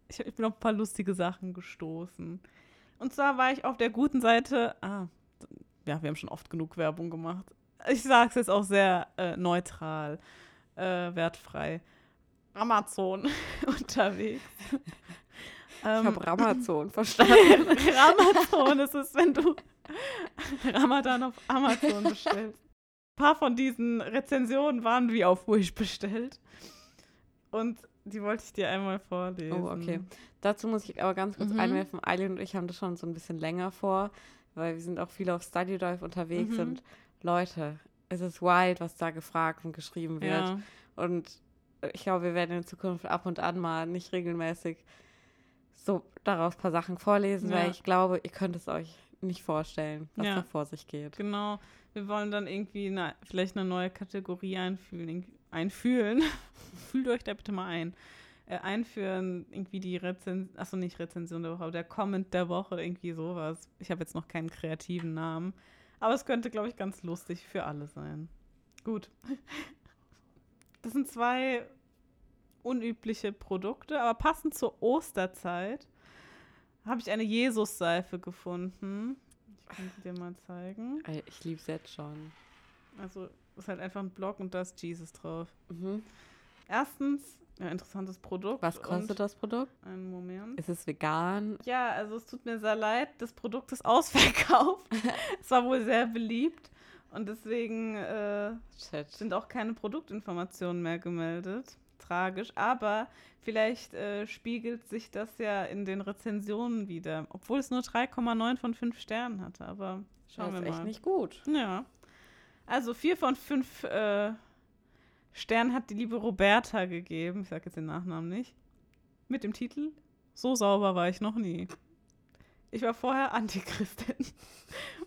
ich, ich bin auf ein paar lustige Sachen gestoßen. Und zwar war ich auf der guten Seite. Ah, ja, wir haben schon oft genug Werbung gemacht. Ich sage es jetzt auch sehr äh, neutral, äh, wertfrei. Amazon unterwegs.
Ich
Ähm,
habe Ramazon verstanden.
Ramazon ist es, wenn du Ramadan auf Amazon bestellst. Ein paar von diesen Rezensionen waren wie auf Wish bestellt. Und die wollte ich dir einmal vorlesen.
Oh, okay. Dazu muss ich aber ganz kurz
Mhm.
einwerfen, Eileen und ich haben das schon so ein bisschen länger vor, weil wir sind auch viel auf Study Drive unterwegs
Mhm.
und Leute, es ist wild, was da gefragt und geschrieben wird.
Ja.
Und ich glaube, wir werden in Zukunft ab und an mal nicht regelmäßig so daraus ein paar Sachen vorlesen,
Ja.
weil ich glaube, ihr könnt es euch nicht vorstellen, was
Ja.
da vor sich geht.
Genau. Wir wollen dann irgendwie eine, vielleicht eine neue Kategorie einfühlen. Einfühlen. Fühlt euch da bitte mal ein. Äh, einführen, irgendwie die Rezension, achso, nicht Rezension der Woche, aber der Comment der Woche, irgendwie sowas. Ich habe jetzt noch keinen kreativen Namen. Aber es könnte, glaube ich, ganz lustig für alle sein. Gut. Das sind zwei unübliche Produkte, aber passend zur Osterzeit habe ich eine Jesus-Seife gefunden. Ich kann sie dir mal zeigen.
Ich liebe es jetzt schon.
Also ist halt einfach ein Blog und da ist Jesus drauf.
Mhm.
Erstens, ja, interessantes Produkt.
Was kostet das Produkt?
Einen Moment.
Ist es vegan?
Ja, also es tut mir sehr leid, das Produkt ist ausverkauft. es war wohl sehr beliebt und deswegen äh, sind auch keine Produktinformationen mehr gemeldet. Tragisch, aber vielleicht äh, spiegelt sich das ja in den Rezensionen wieder, obwohl es nur 3,9 von 5 Sternen hatte, aber schauen
das
wir
ist
mal.
echt nicht gut.
Ja. Also vier von fünf äh, Sternen hat die liebe Roberta gegeben. Ich sage jetzt den Nachnamen nicht. Mit dem Titel So sauber war ich noch nie. Ich war vorher Antichristin.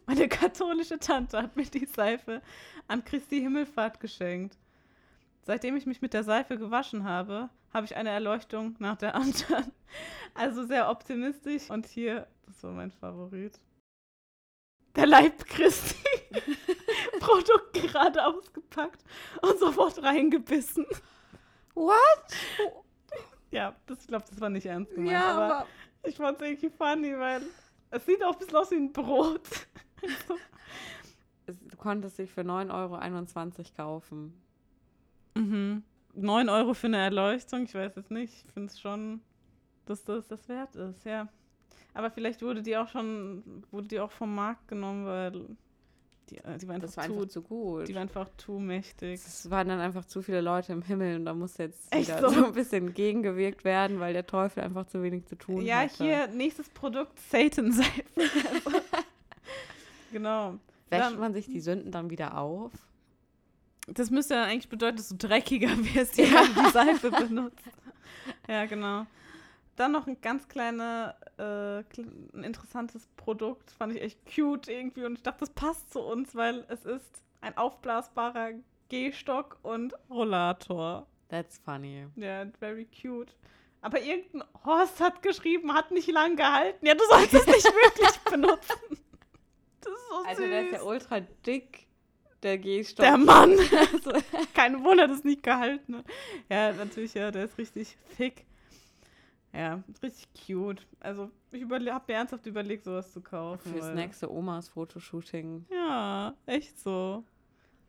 Meine katholische Tante hat mir die Seife an Christi Himmelfahrt geschenkt. Seitdem ich mich mit der Seife gewaschen habe, habe ich eine Erleuchtung nach der anderen. Also sehr optimistisch. Und hier, das war mein Favorit. Der Leib Christi. Produkt gerade ausgepackt und sofort reingebissen.
What?
Ja, das, ich glaube, das war nicht ernst gemeint.
Ja,
aber,
aber
ich fand es irgendwie funny, weil es sieht auch ein bisschen aus wie ein Brot.
du konntest dich für 9,21 Euro kaufen.
Mhm. 9 Euro für eine Erleuchtung, ich weiß es nicht. Ich finde es schon, dass das das wert ist, ja. Aber vielleicht wurde die auch schon, wurde die auch vom Markt genommen, weil die, äh, die war einfach,
war
zu,
einfach zu gut.
die war einfach zu mächtig.
Es waren dann einfach zu viele Leute im Himmel und da muss jetzt
so?
so? ein bisschen gegengewirkt werden, weil der Teufel einfach zu wenig zu tun
Ja,
hatte.
hier, nächstes Produkt, Satan-Seife. Also, genau.
Wäscht
dann-
man sich die Sünden dann wieder auf?
Das müsste dann eigentlich bedeuten, dass du dreckiger wirst, je du die Seife benutzt. Ja, genau. Dann noch ein ganz kleiner, äh, ein interessantes Produkt. Fand ich echt cute irgendwie und ich dachte, das passt zu uns, weil es ist ein aufblasbarer Gehstock und Rollator.
That's funny.
Ja, very cute. Aber irgendein Horst hat geschrieben, hat nicht lang gehalten. Ja, du sollst es nicht wirklich benutzen. Das ist so
Also
süß.
der ist ja ultra dick, der Gehstock.
Der Mann.
Also,
Kein Wunder, dass nicht gehalten hat. Ja, natürlich, ja, der ist richtig thick. Ja, richtig cute. Also, ich habe mir ernsthaft überlegt, sowas zu kaufen.
fürs nächste Omas Fotoshooting.
Ja, echt so.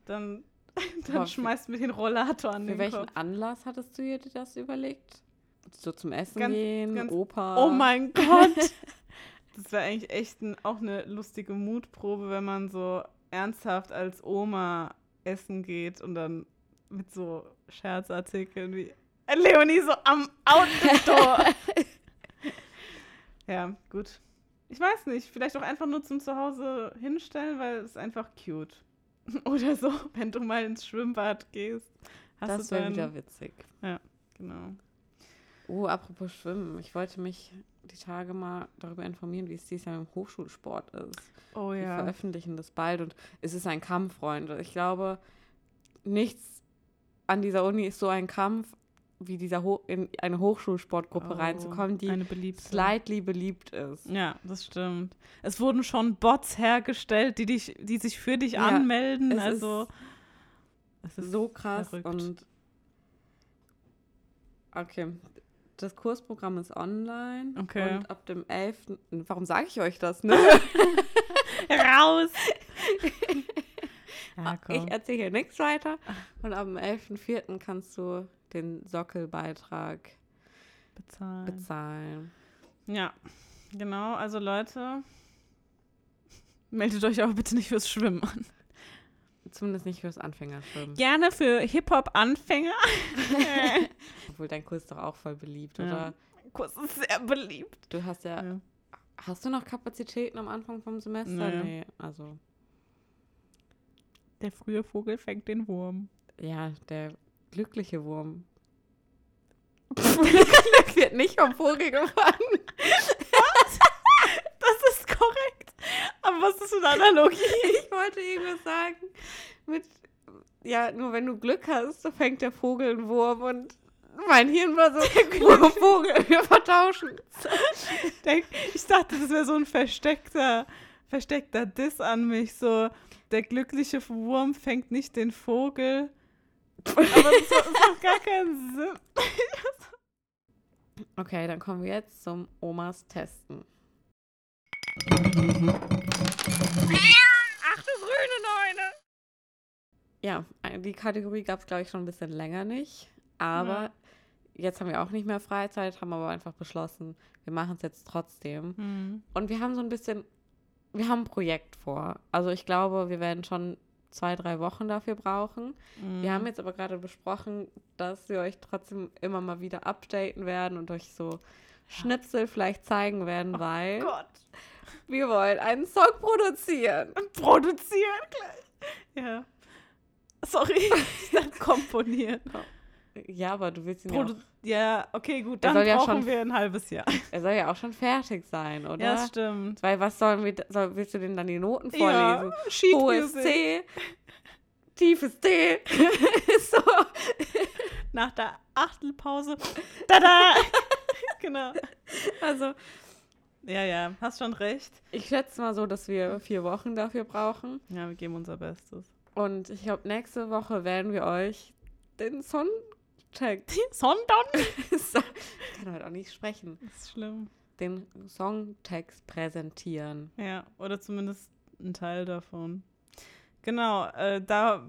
Dann, dann
für-
schmeißt mir den Rollator an
Für
den
welchen
Kopf.
Anlass hattest du dir das überlegt? So zum Essen
Ganz-
gehen,
ganz-
Opa.
Oh mein Gott. Das wäre eigentlich echt ein, auch eine lustige Mutprobe, wenn man so ernsthaft als Oma essen geht und dann mit so Scherzartikeln wie äh, Leonie so am Outdoor. ja, gut. Ich weiß nicht, vielleicht auch einfach nur zum Zuhause hinstellen, weil es ist einfach cute. Oder so, wenn du mal ins Schwimmbad gehst. Hast
Das wäre wieder witzig.
Genau.
Oh, apropos Schwimmen. Ich wollte mich die Tage mal darüber informieren, wie es dieses Jahr im Hochschulsport ist.
Oh ja.
veröffentlichen das bald und es ist ein Kampf, Freunde. Ich glaube, nichts an dieser Uni ist so ein Kampf, wie dieser Ho in eine Hochschulsportgruppe
Oh,
reinzukommen, die slightly beliebt ist.
Ja, das stimmt. Es wurden schon Bots hergestellt, die dich, die sich für dich
Ja,
anmelden.
es
Also es
ist so krass
verrückt.
und okay. Das Kursprogramm ist online
Okay.
und ab dem 11. Warum sage ich euch das? Ne?
raus. ja, komm.
Ich erzähle hier nichts weiter. Und am 11.04. kannst du den Sockelbeitrag
bezahlen.
bezahlen.
ja, genau. Also Leute, meldet euch aber bitte nicht fürs Schwimmen an.
Zumindest nicht fürs Anfängerschwimmen.
Gerne für Hip-Hop-Anfänger.
Obwohl dein Kurs ist doch auch voll beliebt,
Ja.
oder?
Kurs ist sehr beliebt.
Du hast ja,
Ja.
Hast du noch Kapazitäten am Anfang vom Semester?
Nee.
Nee, also.
Der frühe Vogel fängt den Wurm.
Ja, der glückliche Wurm. wird nicht vom Vogel gefangen.
Korrekt. Was ist das für eine Analogie?
Ich wollte irgendwas sagen mit, ja, nur wenn du Glück hast, so fängt der Vogel einen Wurm und mein Hirn war so, Wurm, Vogel, wir vertauschen.
Denk, ich dachte, das wäre so ein versteckter, versteckter Diss an mich. So, der glückliche Wurm fängt nicht den Vogel. Aber das macht gar keinen Sinn.
Okay, dann kommen wir jetzt zum Omas Testen.
Ach du grüne Neune!
Ja, die Kategorie gab es, glaube ich, schon ein bisschen länger nicht. Aber
Ja.
jetzt haben wir auch nicht mehr Freizeit, haben aber einfach beschlossen, wir machen es jetzt trotzdem.
Hm.
Und wir haben so ein bisschen, wir haben ein Projekt vor. Also ich glaube, wir werden schon zwei, drei Wochen dafür brauchen.
Mhm.
Wir haben jetzt aber gerade besprochen, dass wir euch trotzdem immer mal wieder updaten werden und euch so Schnipsel vielleicht zeigen werden, weil
Oh Gott.
Wir wollen einen Song produzieren.
Produzieren gleich. Ja. Sorry, ich dachte komponieren.
Ja, aber du willst ihn ja,
Produ
auch,
ja, okay, gut, dann
soll ja
brauchen
schon-
wir ein halbes Jahr.
er soll ja auch schon fertig sein, oder?
Ja, das stimmt.
Weil was sollen wir, soll, willst du denn dann die Noten
Ja,
vorlesen?
Sheet
Hohes. C, tiefes D. so.
Nach der Achtelpause. Tada! genau.
Also,
Ja, ja, hast schon recht.
ich schätze mal so, dass wir vier Wochen dafür brauchen.
Ja, wir geben unser Bestes.
Und ich glaube, nächste Woche werden wir euch den Songcheck.
Sondern?
So- ich kann heute auch nicht sprechen.
Das ist schlimm.
Den Songtext präsentieren.
Ja, oder zumindest ein Teil davon. Genau, äh, da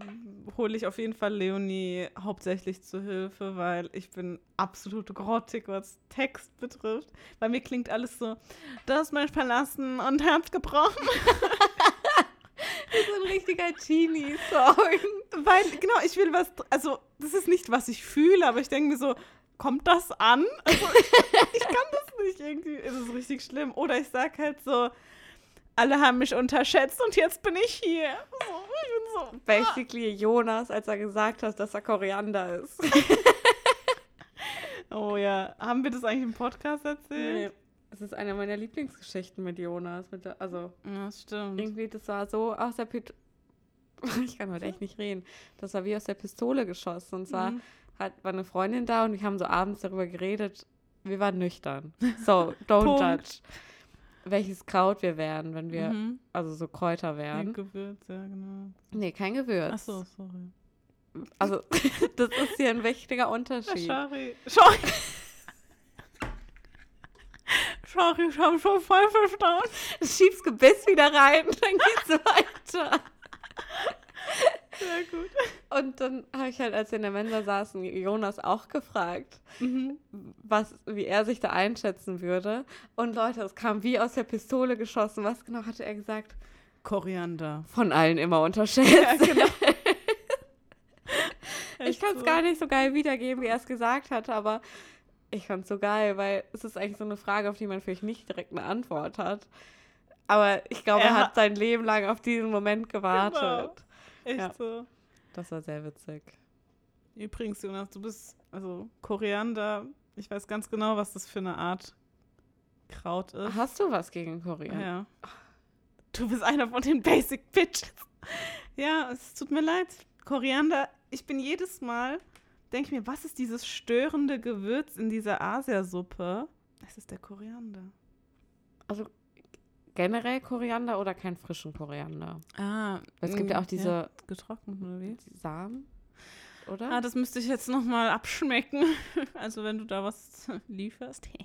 hole ich auf jeden Fall Leonie hauptsächlich zu Hilfe, weil ich bin absolut grottig, was Text betrifft. Bei mir klingt alles so, das ist mich verlassen und Herz gebrochen.
So ein richtiger Teenie-Song.
Weil, genau, ich will was, also das ist nicht, was ich fühle, aber ich denke mir so, kommt das an? Also, ich kann das nicht irgendwie, ist es richtig schlimm. Oder ich sag halt so, alle haben mich unterschätzt und jetzt bin ich hier. So, ich so,
Basically Jonas, als er gesagt hat, dass er Koriander ist.
Oh ja, haben wir das eigentlich im Podcast erzählt?
Es ist eine meiner Lieblingsgeschichten mit Jonas. Mit der, also
Ja, das stimmt.
irgendwie, das war so aus der Pit Ich kann heute echt nicht reden. Das war wie aus der Pistole geschossen. Und zwar
Mhm.
hat, war eine Freundin da und wir haben so abends darüber geredet. Wir waren nüchtern. So, don't judge. Welches Kraut wir wären, wenn wir,
Mhm.
also so Kräuter
Ja,
wären.
Gewürz, ja, genau.
Nee, kein Gewürz.
Ach so, sorry.
Also, das ist hier ein wichtiger
Ja,
Unterschied.
sorry. Sorry. sorry, ich habe schon voll verstanden.
Schieb's Gebiss wieder rein, dann geht's weiter.
Sehr gut.
Und dann habe ich halt, als wir in der Mensa saßen, Jonas auch gefragt,
Mhm.
was, wie er sich da einschätzen würde. Und Leute, es kam wie aus der Pistole geschossen. Was genau hatte er gesagt?
Koriander.
Von allen immer unterschätzt.
Ja, genau.
ich kann es gar nicht so geil wiedergeben, wie er es gesagt hat, aber ich fand es so geil, weil es ist eigentlich so eine Frage, auf die man vielleicht nicht direkt eine Antwort hat. Aber ich glaube, er,
Er
hat
hat-
sein Leben lang auf diesen Moment gewartet.
Genau. Echt
Ja.
so.
Das war sehr witzig.
Übrigens, Jonas, du bist, also Koriander, ich weiß ganz genau, was das für eine Art Kraut ist.
Hast du was gegen Korea?
Ja. Du bist einer von den Basic Bitches. Ja, es tut mir leid. Koriander, ich bin jedes Mal, denke ich mir, was ist dieses störende Gewürz in dieser Asiasuppe? Es ist der Koriander.
Also generell Koriander oder keinen frischen Koriander?
Ah,
Weil es gibt ja auch diese
getrocknet, oder wie?
Samen, oder?
Ah, das müsste ich jetzt nochmal abschmecken. Also wenn du da was lieferst.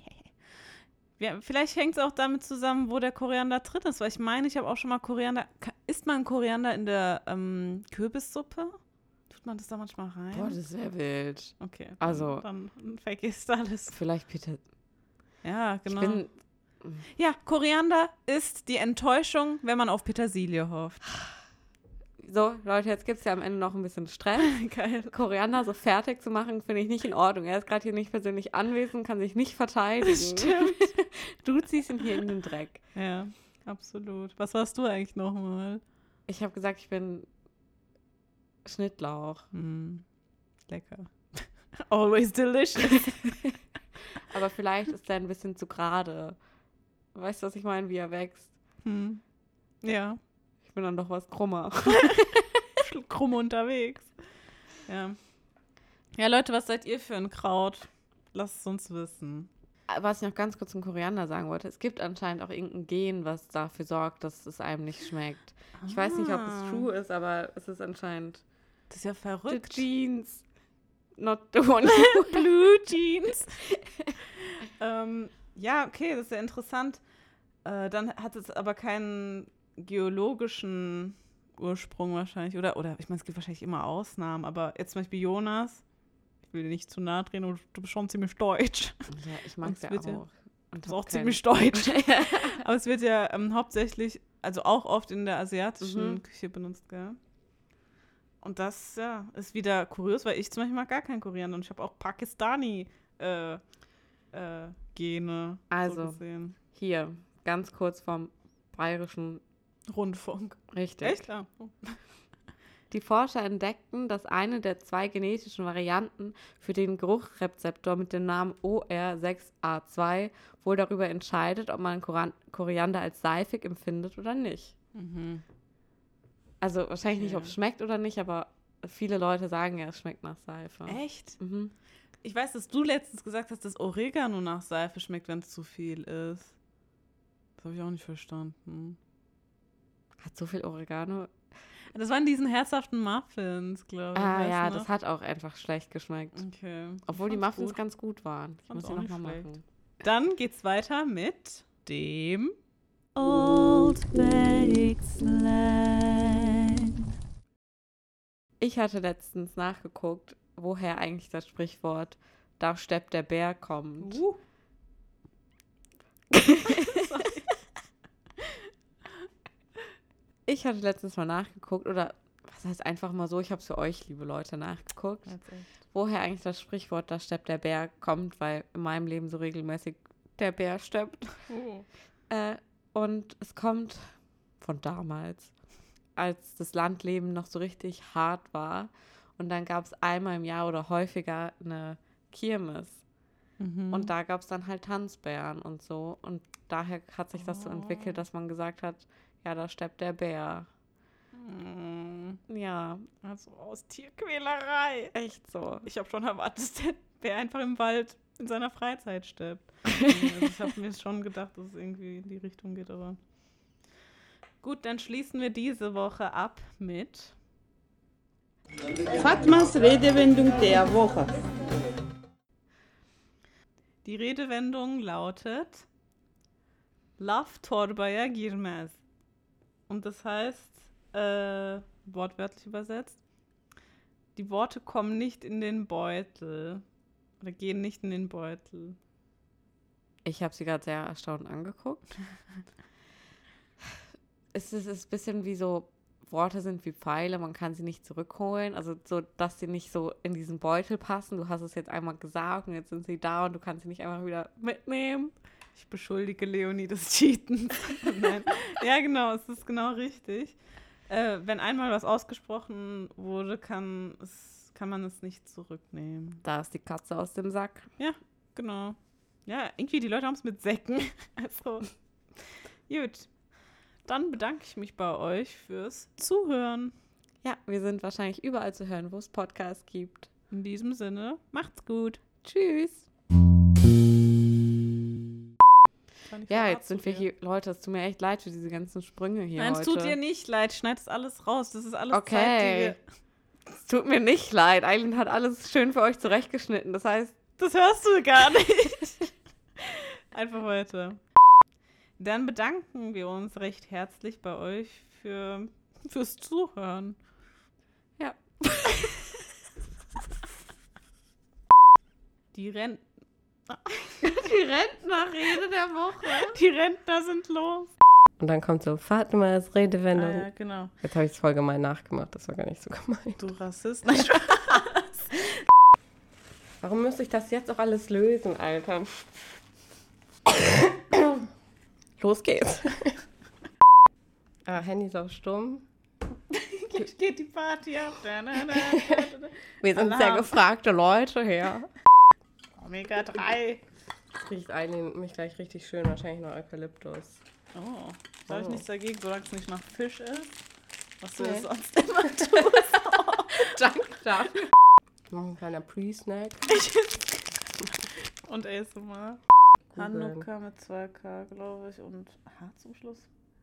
Ja, vielleicht hängt es auch damit zusammen, wo der Koriander drin ist, weil ich meine, ich habe auch schon mal Koriander. Isst man Koriander in der ähm, Kürbissuppe? Tut man das da manchmal rein?
Boah, das wäre wild.
okay.
Also-
Dann, dann vergisst alles.
Vielleicht Peter.
Ja, genau.
Ich bin.
Ja, Koriander ist die Enttäuschung, wenn man auf Petersilie hofft.
So, Leute, jetzt gibt es ja am Ende noch ein bisschen Stress.
Geil.
Koriander so fertig zu machen, finde ich nicht in Ordnung. Er ist gerade hier nicht persönlich anwesend, kann sich nicht verteidigen.
Stimmt.
Du ziehst ihn hier in den Dreck.
Ja, absolut. Was warst du eigentlich nochmal?
Ich habe gesagt, ich bin Schnittlauch.
Hm. Lecker. Always delicious.
Aber vielleicht ist er ein bisschen zu gerade. Weißt du, was ich meine, wie er wächst?
Hm. Ja.
Ich bin dann doch was krummer.
Krumm unterwegs. Ja. Ja, Leute, was seid ihr für ein Kraut? Lasst es uns wissen.
Was ich noch ganz kurz zum Koriander sagen wollte, es gibt anscheinend auch irgendein Gen, was dafür sorgt, dass es einem nicht schmeckt. Ich weiß nicht, ob es
Ah.
true ist, aber es ist anscheinend
Das ist ja
the
verrückt.
jeans, not the one.
Blue Jeans. ähm, ja, okay, das ist ja interessant. Äh, dann hat es aber keinen geologischen Ursprung wahrscheinlich. Oder, oder ich meine, es gibt wahrscheinlich immer Ausnahmen, aber jetzt zum Beispiel Jonas, ich will dir nicht zu nahe drehen, aber du bist schon ziemlich deutsch.
ja, ich mag
Und
es ja
wird ja-
auch. Und
Du bist
hab
auch
kein-
ziemlich deutsch. aber es wird ja ähm, hauptsächlich, also auch oft in der asiatischen
Mhm.
Küche benutzt, gell? Und das, ja, ist wieder kurios, weil ich zum Beispiel mag gar keinen Koriander und ich habe auch Pakistani äh, äh, Gene
Also.
so gesehen.
Hier, ganz kurz vom bayerischen
Rundfunk.
Richtig.
Echt? Ja. Oh.
Die Forscher entdeckten, dass eine der zwei genetischen Varianten für den Geruchrezeptor mit dem Namen OR6A2 wohl darüber entscheidet, ob man Koriander als seifig empfindet oder nicht.
Mhm.
Also wahrscheinlich nicht, ob es schmeckt oder nicht, aber viele Leute sagen ja, es schmeckt nach Seife.
Echt?
Mhm.
Ich weiß, dass du letztens gesagt hast, dass Oregano nach Seife schmeckt, wenn es zu viel ist. Das habe ich auch nicht verstanden.
Hat so viel Oregano.
Das waren diesen herzhaften Muffins, glaube ich.
Ah
weißt
ja,
du
das
noch?
hat auch einfach schlecht geschmeckt.
Okay.
Obwohl die Muffins
gut.
ganz gut waren. Ich muss
nicht
nochmal machen.
Dann geht's weiter mit dem Old Baked Slang.
Ich hatte letztens nachgeguckt, woher eigentlich das Sprichwort da steppt der Bär kommt.
Uh.
Ich hatte letztens mal nachgeguckt, oder was heißt einfach mal so, ich habe es für euch, liebe Leute, nachgeguckt, woher eigentlich das Sprichwort da steppt der Bär kommt, weil in meinem Leben so regelmäßig der Bär steppt.
Oh.
Äh, und es kommt von damals, als das Landleben noch so richtig hart war. Und dann gab es einmal im Jahr oder häufiger eine Kirmes.
Mhm.
Und da gab es dann halt Tanzbären und so. Und daher hat sich das so
Oh.
entwickelt, dass man gesagt hat, ja, da steppt der Bär.
Mm,
Ja,
Also aus Tierquälerei.
echt so.
Ich habe schon erwartet, dass der Bär einfach im Wald in seiner Freizeit stirbt. also ich habe mir schon gedacht, dass es irgendwie in die Richtung geht, aber. Gut, dann schließen wir diese Woche ab mit.
Fatmas Redewendung der Woche.
Die Redewendung lautet Laf torbaya girmez. Und das heißt, äh, wortwörtlich übersetzt, die Worte kommen nicht in den Beutel. Oder gehen nicht in den Beutel.
Ich habe sie gerade sehr erstaunt angeguckt. es ist, es ist ein bisschen wie so, Worte sind wie Pfeile, man kann sie nicht zurückholen. Also so, dass sie nicht so in diesen Beutel passen. Du hast es jetzt einmal gesagt und jetzt sind sie da und du kannst sie nicht einfach wieder mitnehmen.
Ich beschuldige Leonie des Cheatens. Nein. Ja, genau, es ist genau richtig. Äh, wenn einmal was ausgesprochen wurde, kann, es, kann man es nicht zurücknehmen.
Da ist die Katze aus dem Sack.
Genau. Ja, irgendwie die Leute haben es mit Säcken. Also, gut. Dann bedanke ich mich bei euch fürs Zuhören.
Ja, wir sind wahrscheinlich überall zu hören, wo es Podcasts gibt.
In diesem Sinne, macht's gut.
Tschüss. Ja, jetzt sind wir hier. Leute, es tut mir echt leid für diese ganzen Sprünge hier
Nein, es
heute.
tut dir nicht leid. Schneid das alles raus. Das ist alles
Okay. Es tut mir nicht leid. Eileen hat alles schön für euch zurechtgeschnitten. Das heißt,
Das hörst du gar nicht. Einfach weiter. Dann bedanken wir uns recht herzlich bei euch für, fürs Zuhören.
Ja.
Die,
Die Rentnerrede der Woche.
Die Rentner sind los.
Und dann kommt so Fatimas als Redewendung.
Ah, ja, genau.
Jetzt habe ich es voll gemein nachgemacht. Das war gar nicht so gemein.
Du Rassist. Nein,
Warum müsste ich das jetzt auch alles lösen, Alter? Los geht's. ah, Handy ist auf stumm.
Geht die Party ab.
Wir sind sehr gefragte Leute her.
Omega-3. Es
riecht eigentlich mich gleich richtig schön, wahrscheinlich nur Eukalyptus.
Oh, da habe ich
oh.
nichts dagegen, solange es nicht nach Fisch ist. Was
nee.
sonst immer tust.
Oh, danke dafür. Noch ein kleiner Pre-Snack.
und ASMR. Hanukkah mit 2K, glaube ich, und H zum Schluss.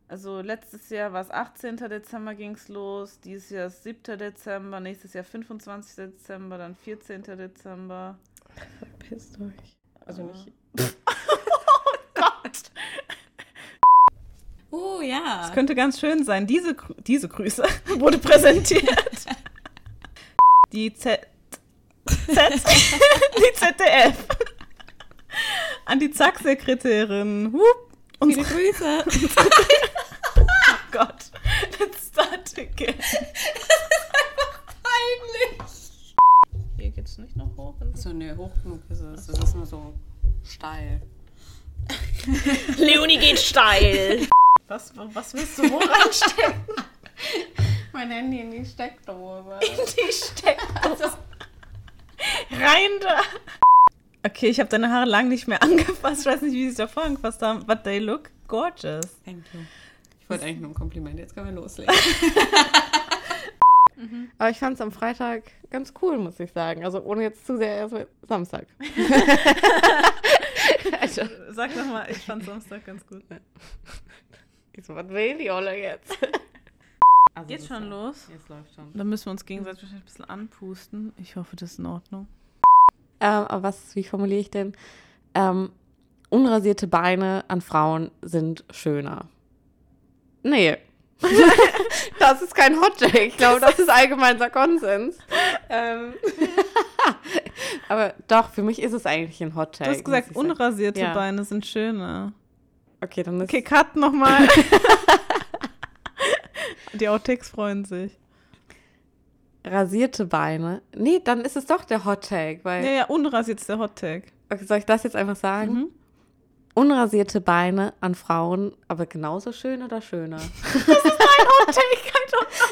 Also letztes Jahr war es 18. Dezember ging es los, dieses Jahr ist 7. Dezember, nächstes Jahr 25. Dezember, dann 14. Dezember.
Verpisst euch. Also nicht.
Gott!
Oh ja.
Es könnte ganz schön sein. Diese, diese Grüße wurde präsentiert. Die Z. Z. Die ZDF. An die Zack-Sekretärin.
Viele Grüße.
oh Gott. Let's start again.
Peinlich.
Hier geht's nicht noch hoch.
So, ne, hoch genug ist es. Das ist nur so steil.
Leonie geht steil. Was, was willst du wo reinstecken?
Mein Handy in die Steckdose.
Die Steckdose. Rein da. Okay, ich habe deine Haare lang nicht mehr angefasst. Ich weiß nicht, wie sie sich davor angefasst haben. But they look gorgeous.
Thank you. Ich wollte eigentlich nur ein Kompliment. Jetzt können wir loslegen.
Aber ich fand es am Freitag ganz cool, muss ich sagen. Also ohne jetzt zu sehr erst Samstag. also,
Sag noch mal, ich fand Samstag ganz gut.
ich so, was will die Olle jetzt?
Also
Geht's
das
schon los?
Jetzt läuft schon.
Dann müssen wir uns gegenseitig wahrscheinlich ein bisschen anpusten. Ich hoffe, das ist in Ordnung.
Ähm, aber was, wie formuliere ich denn? Ähm, unrasierte Beine an Frauen sind schöner. Nee. Das ist kein Hottake. Ich glaube, das ist allgemeiner Konsens. ähm, aber doch, für mich ist es eigentlich ein Hottake.
Du hast gesagt, unrasierte
Ja.
Beine sind schöner.
Okay, dann ist
Okay, cut nochmal. Die Outtakes freuen sich.
rasierte Beine. Nee, dann ist es doch der Hottake. Weil,
Ja, ja, unrasiert ist der Hottag.
okay, soll ich das jetzt einfach sagen?
Mhm.
Unrasierte Beine an Frauen, aber genauso schön oder schöner?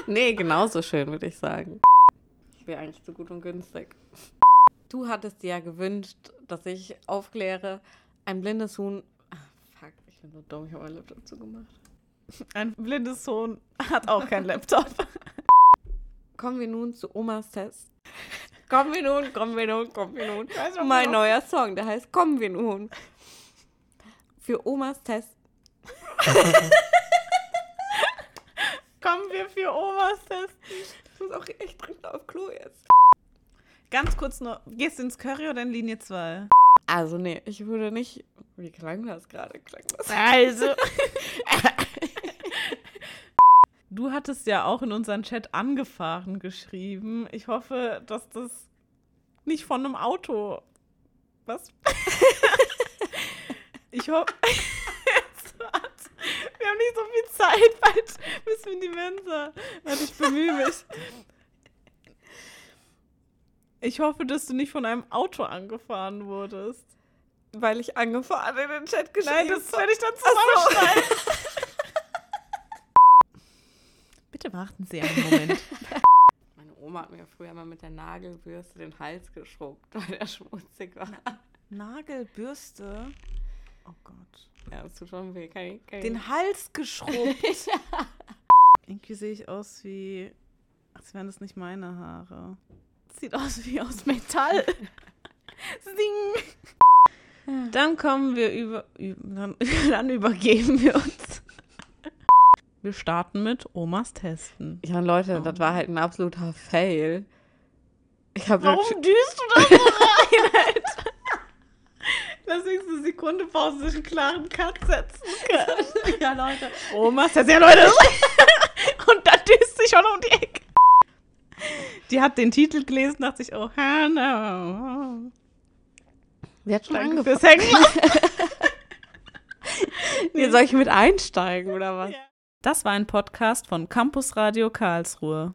nee, genauso schön, würde ich sagen. Ich wäre eigentlich so gut und günstig. Du hattest dir ja gewünscht, dass ich aufkläre, ein blindes Huhn. Ah, fuck, ich bin so dumm, ich habe meinen Laptop zugemacht.
Ein blindes Sohn hat auch keinen Laptop.
Kommen wir nun zu Omas Test. Kommen wir nun, kommen wir nun, kommen wir nun.
weiß
Mein
noch-
neuer Song, der heißt Kommen wir nun. Für Omas Test.
Kommen wir für Omas testen.
Ich muss auch echt dringend auf Klo jetzt.
Ganz kurz noch, gehst du ins Curry oder in Linie 2?
Also, nee, ich würde nicht. Wie klang das gerade? Klang das?
Also. Du hattest ja auch in unseren Chat angefahren geschrieben. Ich hoffe, dass das nicht von einem Auto. Was? ich hoffe. Wir haben nicht so viel Zeit, bald müssen wir in die Mensa. Warte, ich bemühe mich. Ich hoffe, dass du nicht von einem Auto angefahren wurdest.
Weil ich angefahren in den Chat geschrieben
Nein, das
habe.
werde ich dann zusammenschneiden. Bitte warten Sie einen Moment.
Meine Oma hat mir früher mal mit der Nagelbürste den Hals geschrubbt, weil er schmutzig war.
Nagelbürste. Oh Gott.
Ja, das tut schon weh. Kann ich, kann ich-
Den Hals geschrubbt. Irgendwie sehe ich aus wie. Als wären das nicht meine Haare. Sieht aus wie aus Metall. Sing. Dann kommen wir über. dann, dann übergeben wir uns. Wir starten mit Omas Testen.
Ja, Leute, das war halt ein absoluter Fail. Ich habe
Warum düst du da so rein, Lass mich eine Sekunde Pause sich einen klaren Cut setzen können.
Ja, Leute.
Omas Test, ja Leute. Und dann düst sie schon um die Ecke. Die hat den Titel gelesen, dachte sich, oh, Hannah.
Wer hat schon
Danke
angefangen?
fürs Hängen.
Nee, soll ich mit einsteigen oder was?
Das war ein Podcast von Campus Radio Karlsruhe.